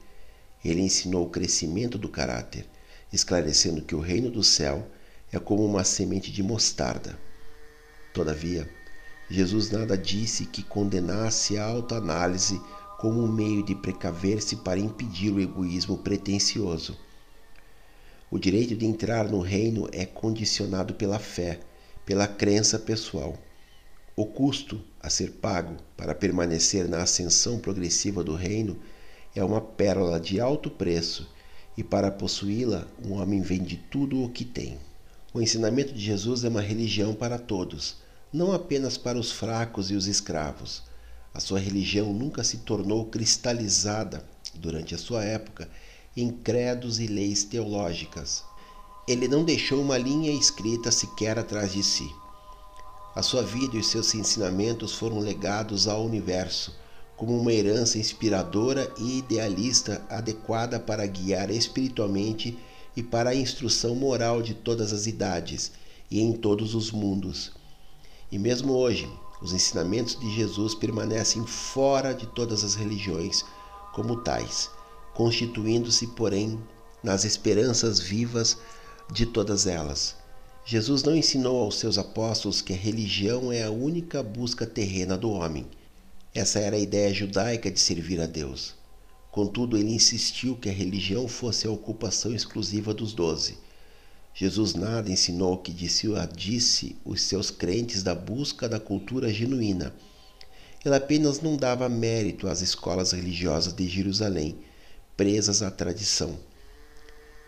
Ele ensinou o crescimento do caráter, esclarecendo que o reino do céu é como uma semente de mostarda. Todavia, Jesus nada disse que condenasse a autoanálise como um meio de precaver-se para impedir o egoísmo pretensioso. O direito de entrar no reino é condicionado pela fé, pela crença pessoal. O custo a ser pago para permanecer na ascensão progressiva do reino é uma pérola de alto preço, e para possuí-la, um homem vende tudo o que tem. O ensinamento de Jesus é uma religião para todos, não apenas para os fracos e os escravos. A sua religião nunca se tornou cristalizada, durante a sua época, em credos e leis teológicas. Ele não deixou uma linha escrita sequer atrás de si. A sua vida e seus ensinamentos foram legados ao universo como uma herança inspiradora e idealista adequada para guiar espiritualmente e para a instrução moral de todas as idades e em todos os mundos. E mesmo hoje, os ensinamentos de Jesus permanecem fora de todas as religiões como tais, constituindo-se, porém, nas esperanças vivas de todas elas. Jesus não ensinou aos seus apóstolos que a religião é a única busca terrena do homem. Essa era a ideia judaica de servir a Deus. Contudo, ele insistiu que a religião fosse a ocupação exclusiva dos doze Jesus nada ensinou que dissuadisse os seus crentes da busca da cultura genuína. Ele apenas não dava mérito às escolas religiosas de Jerusalém, presas à tradição.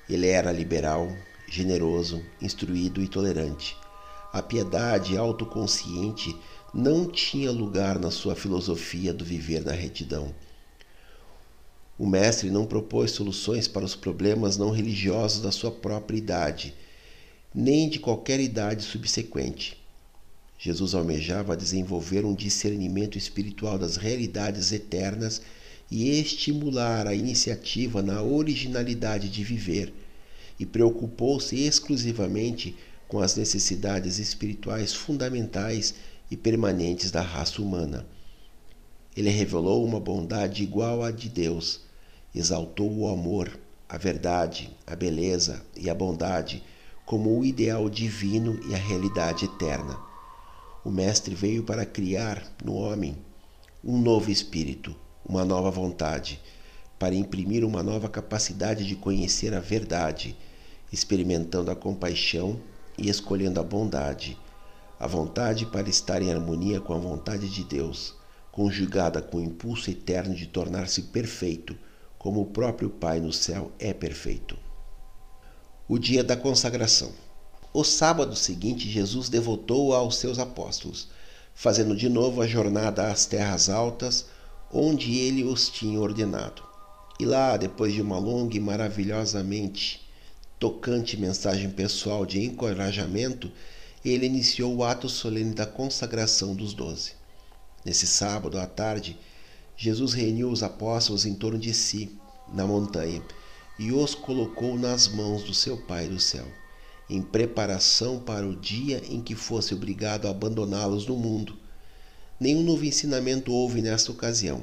Ele era liberal, generoso, instruído e tolerante. A piedade autoconsciente não tinha lugar na sua filosofia do viver na retidão. O mestre não propôs soluções para os problemas não religiosos da sua própria idade, nem de qualquer idade subsequente. Jesus almejava desenvolver um discernimento espiritual das realidades eternas e estimular a iniciativa na originalidade de viver, e preocupou-se exclusivamente com as necessidades espirituais fundamentais e permanentes da raça humana. Ele revelou uma bondade igual à de Deus exaltou o amor, a verdade, a beleza e a bondade como o ideal divino e a realidade eterna. O Mestre veio para criar no homem um novo espírito, uma nova vontade, para imprimir uma nova capacidade de conhecer a verdade, experimentando a compaixão e escolhendo a bondade, a vontade para estar em harmonia com a vontade de Deus, conjugada com o impulso eterno de tornar-se perfeito como o próprio Pai no céu é perfeito. O dia da consagração. O sábado seguinte, Jesus devotou aos seus apóstolos, fazendo de novo a jornada às terras altas, onde ele os tinha ordenado. E lá, depois de uma longa e maravilhosamente tocante mensagem pessoal de encorajamento, ele iniciou o ato solene da consagração dos doze. Nesse sábado à tarde, Jesus reuniu os apóstolos em torno de si, na montanha, e os colocou nas mãos do seu Pai do céu, em preparação para o dia em que fosse obrigado a abandoná-los no mundo. Nenhum novo ensinamento houve nesta ocasião,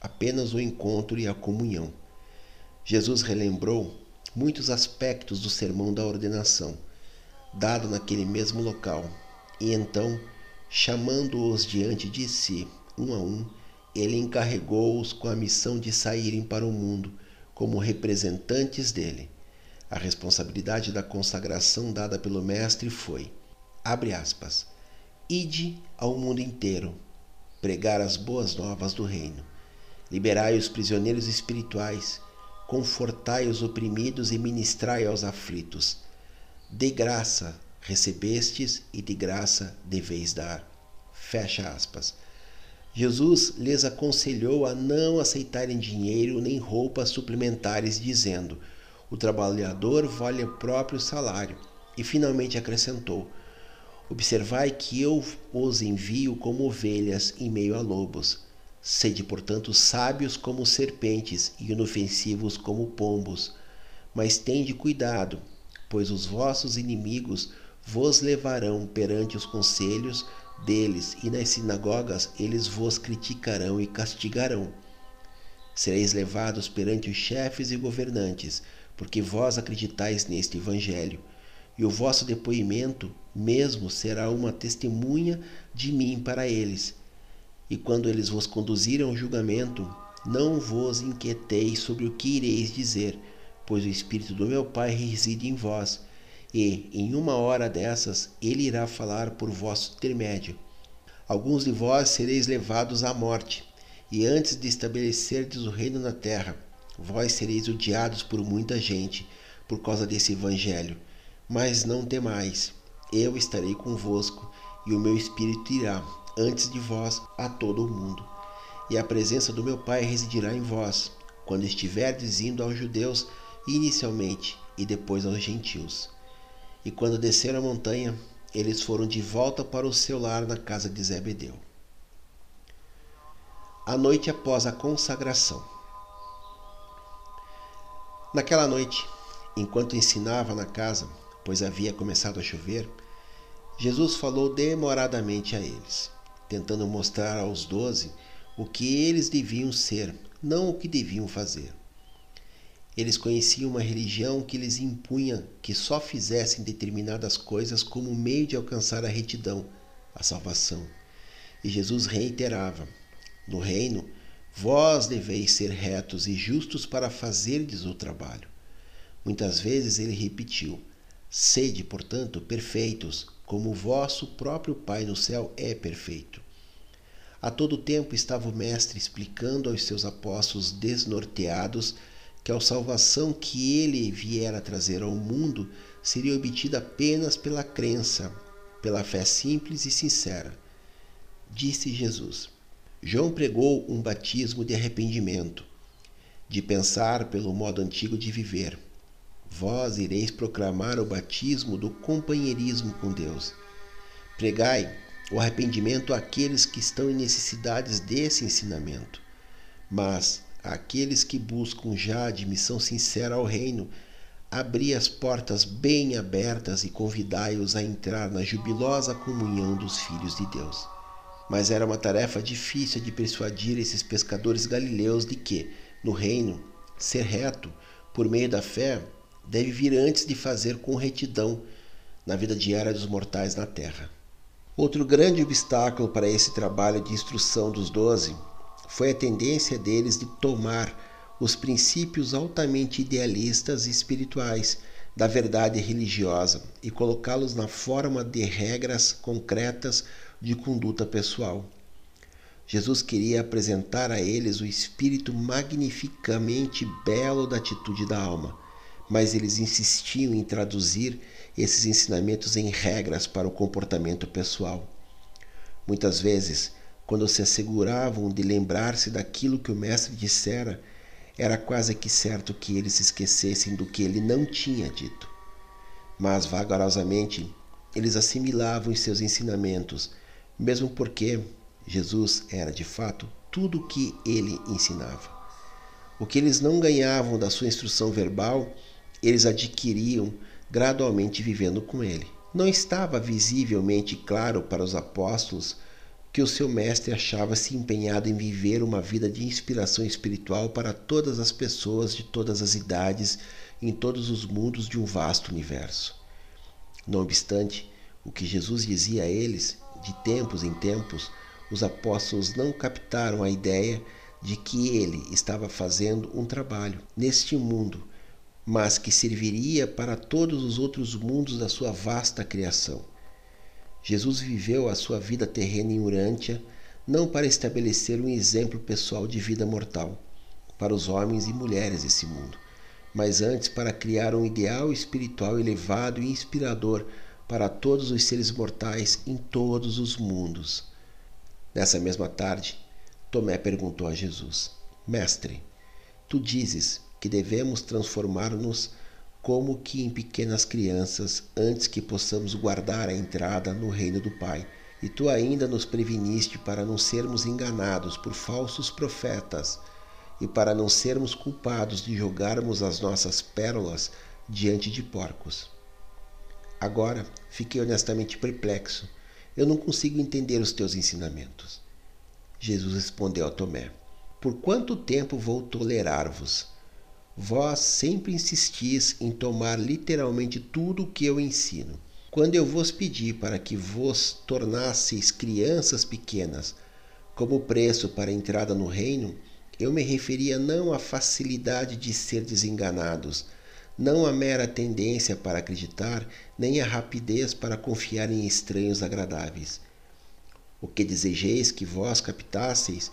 apenas o encontro e a comunhão. Jesus relembrou muitos aspectos do sermão da ordenação, dado naquele mesmo local, e então, chamando-os diante de si, um a um, ele encarregou-os com a missão de saírem para o mundo como representantes dele. A responsabilidade da consagração dada pelo Mestre foi: abre aspas, ide ao mundo inteiro, pregar as boas novas do reino, liberai os prisioneiros espirituais, confortai os oprimidos e ministrai aos aflitos. De graça recebestes e de graça deveis dar. Fecha aspas. Jesus lhes aconselhou a não aceitarem dinheiro nem roupas suplementares, dizendo: O trabalhador vale o próprio salário. E finalmente acrescentou: Observai que eu os envio como ovelhas em meio a lobos. Sede, portanto, sábios como serpentes e inofensivos como pombos. Mas tende cuidado, pois os vossos inimigos vos levarão perante os conselhos deles, e nas sinagogas eles vos criticarão e castigarão. Sereis levados perante os chefes e governantes, porque vós acreditais neste Evangelho e o vosso depoimento mesmo será uma testemunha de mim para eles. E quando eles vos conduzirem ao julgamento, não vos inquieteis sobre o que ireis dizer, pois o Espírito do meu Pai reside em vós, e em uma hora dessas ele irá falar por vosso intermédio. Alguns de vós sereis levados à morte, e antes de estabelecerdes o reino na terra, vós sereis odiados por muita gente por causa desse evangelho mas não temais, eu estarei convosco, e o meu espírito irá antes de vós a todo o mundo. E a presença do meu Pai residirá em vós, quando estiverdes indo aos judeus inicialmente e depois aos gentios. E quando desceram a montanha, eles foram de volta para o seu lar na casa de Zebedeu. A noite após a consagração. Naquela noite, enquanto ensinava na casa, pois havia começado a chover, Jesus falou demoradamente a eles, tentando mostrar aos doze o que eles deviam ser, não o que deviam fazer. Eles conheciam uma religião que lhes impunha que só fizessem determinadas coisas como meio de alcançar a retidão, a salvação. E Jesus reiterava: No reino, vós deveis ser retos e justos para fazerdes o trabalho. Muitas vezes ele repetiu: Sede, portanto, perfeitos, como o vosso próprio Pai no céu é perfeito. A todo tempo estava o Mestre explicando aos seus apóstolos desnorteados que a salvação que ele viera trazer ao mundo seria obtida apenas pela crença, pela fé simples e sincera. Disse Jesus. João pregou um batismo de arrependimento, de pensar pelo modo antigo de viver vós ireis proclamar o batismo do companheirismo com Deus. Pregai o arrependimento àqueles que estão em necessidades desse ensinamento. Mas àqueles que buscam já admissão sincera ao reino, abri as portas bem abertas e convidai-os a entrar na jubilosa comunhão dos filhos de Deus. Mas era uma tarefa difícil de persuadir esses pescadores galileus de que, no reino, ser reto, por meio da fé, deve vir antes de fazer com retidão na vida diária dos mortais na terra. Outro grande obstáculo para esse trabalho de instrução dos doze foi a tendência deles de tomar os princípios altamente idealistas e espirituais da verdade religiosa e colocá-los na forma de regras concretas de conduta pessoal. Jesus queria apresentar a eles o espírito magnificamente belo da atitude da alma, mas eles insistiam em traduzir esses ensinamentos em regras para o comportamento pessoal. Muitas vezes, quando se asseguravam de lembrar-se daquilo que o mestre dissera, era quase que certo que eles esquecessem do que ele não tinha dito. Mas vagarosamente eles assimilavam os seus ensinamentos, mesmo porque Jesus era de fato tudo o que ele ensinava. O que eles não ganhavam da sua instrução verbal eles adquiriam gradualmente vivendo com ele. Não estava visivelmente claro para os apóstolos que o seu mestre achava-se empenhado em viver uma vida de inspiração espiritual para todas as pessoas de todas as idades em todos os mundos de um vasto universo. Não obstante, o que Jesus dizia a eles, de tempos em tempos, os apóstolos não captaram a ideia de que ele estava fazendo um trabalho neste mundo mas que serviria para todos os outros mundos da sua vasta criação. Jesus viveu a sua vida terrena em Urântia não para estabelecer um exemplo pessoal de vida mortal para os homens e mulheres desse mundo, mas antes para criar um ideal espiritual elevado e inspirador para todos os seres mortais em todos os mundos. Nessa mesma tarde, Tomé perguntou a Jesus: Mestre, tu dizes que devemos transformar-nos como que em pequenas crianças, antes que possamos guardar a entrada no reino do Pai. E tu ainda nos preveniste para não sermos enganados por falsos profetas e para não sermos culpados de jogarmos as nossas pérolas diante de porcos. Agora fiquei honestamente perplexo. Eu não consigo entender os teus ensinamentos. Jesus respondeu a Tomé: Por quanto tempo vou tolerar-vos? Vós sempre insistis em tomar literalmente tudo o que eu ensino. Quando eu vos pedi para que vos tornasseis crianças pequenas, como preço para a entrada no reino, eu me referia não à facilidade de ser desenganados, não à mera tendência para acreditar, nem à rapidez para confiar em estranhos agradáveis. O que desejeis que vós captasseis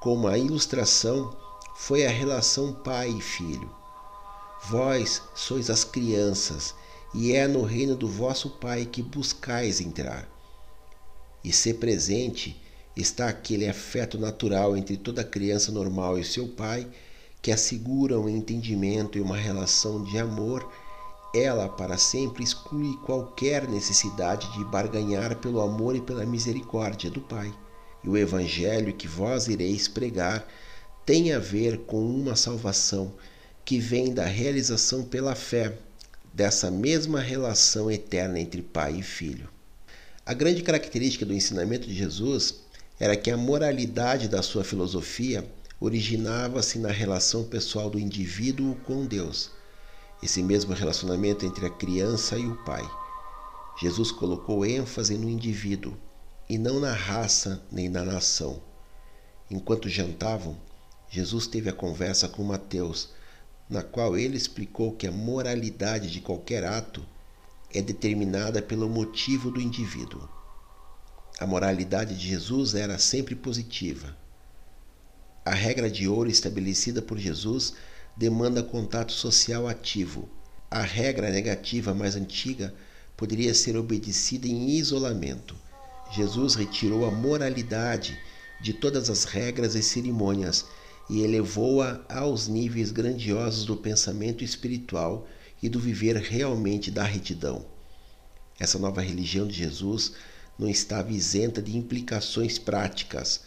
como a ilustração foi a relação pai e filho. Vós sois as crianças, e é no reino do vosso Pai que buscais entrar. E ser presente está aquele afeto natural entre toda criança normal e seu pai, que assegura um entendimento e uma relação de amor. Ela para sempre exclui qualquer necessidade de barganhar pelo amor e pela misericórdia do Pai. E o Evangelho que vós ireis pregar tem a ver com uma salvação que vem da realização pela fé dessa mesma relação eterna entre pai e filho. A grande característica do ensinamento de Jesus era que a moralidade da sua filosofia originava-se na relação pessoal do indivíduo com Deus, esse mesmo relacionamento entre a criança e o pai. Jesus colocou ênfase no indivíduo e não na raça nem na nação. Enquanto jantavam, Jesus teve a conversa com Mateus, na qual ele explicou que a moralidade de qualquer ato é determinada pelo motivo do indivíduo. A moralidade de Jesus era sempre positiva. A regra de ouro estabelecida por Jesus demanda contato social ativo. A regra negativa mais antiga poderia ser obedecida em isolamento. Jesus retirou a moralidade de todas as regras e cerimônias e elevou-a aos níveis grandiosos do pensamento espiritual e do viver realmente da retidão. Essa nova religião de Jesus não estava isenta de implicações práticas,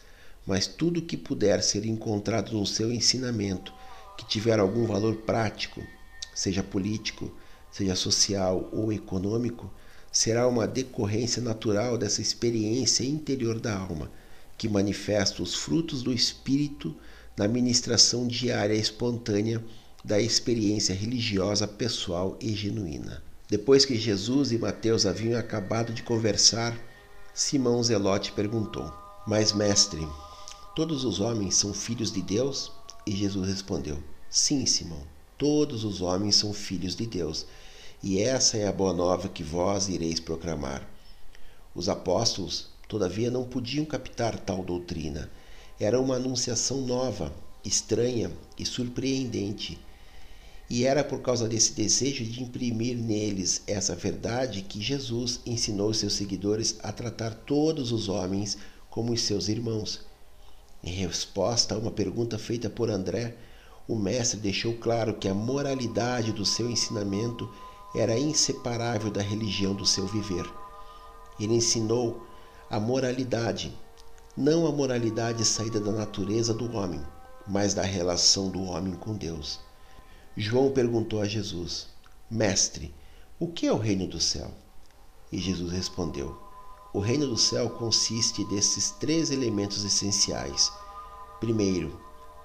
mas tudo que puder ser encontrado no seu ensinamento que tiver algum valor prático, seja político, seja social ou econômico, será uma decorrência natural dessa experiência interior da alma, que manifesta os frutos do espírito na ministração diária espontânea da experiência religiosa pessoal e genuína. Depois que Jesus e Mateus haviam acabado de conversar, Simão Zelote perguntou: Mas, mestre, todos os homens são filhos de Deus? E Jesus respondeu: Sim, Simão, todos os homens são filhos de Deus, e essa é a boa nova que vós ireis proclamar. Os apóstolos, todavia, não podiam captar tal doutrina era uma anunciação nova, estranha e surpreendente. E era por causa desse desejo de imprimir neles essa verdade que Jesus ensinou seus seguidores a tratar todos os homens como os seus irmãos. Em resposta a uma pergunta feita por André, o Mestre deixou claro que a moralidade do seu ensinamento era inseparável da religião do seu viver. Ele ensinou a moralidade não a moralidade saída da natureza do homem, mas da relação do homem com Deus. João perguntou a Jesus: Mestre, o que é o reino do céu? E Jesus respondeu: O reino do céu consiste desses três elementos essenciais. Primeiro,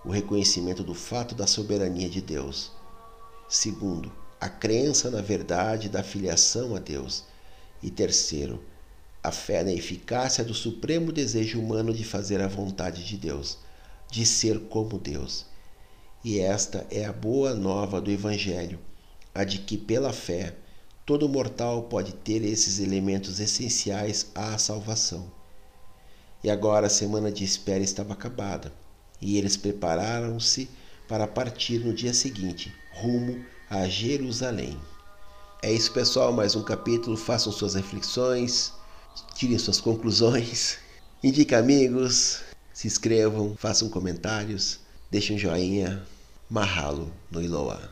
o reconhecimento do fato da soberania de Deus. Segundo, a crença na verdade da filiação a Deus. E terceiro, a fé na eficácia do supremo desejo humano de fazer a vontade de Deus, de ser como Deus. E esta é a boa nova do Evangelho, a de que pela fé todo mortal pode ter esses elementos essenciais à salvação. E agora a semana de espera estava acabada, e eles prepararam-se para partir no dia seguinte, rumo a Jerusalém. É isso, pessoal. Mais um capítulo. Façam suas reflexões tirem suas conclusões, <laughs> indique amigos, se inscrevam, façam comentários, deixem um joinha, marralo no Iloa.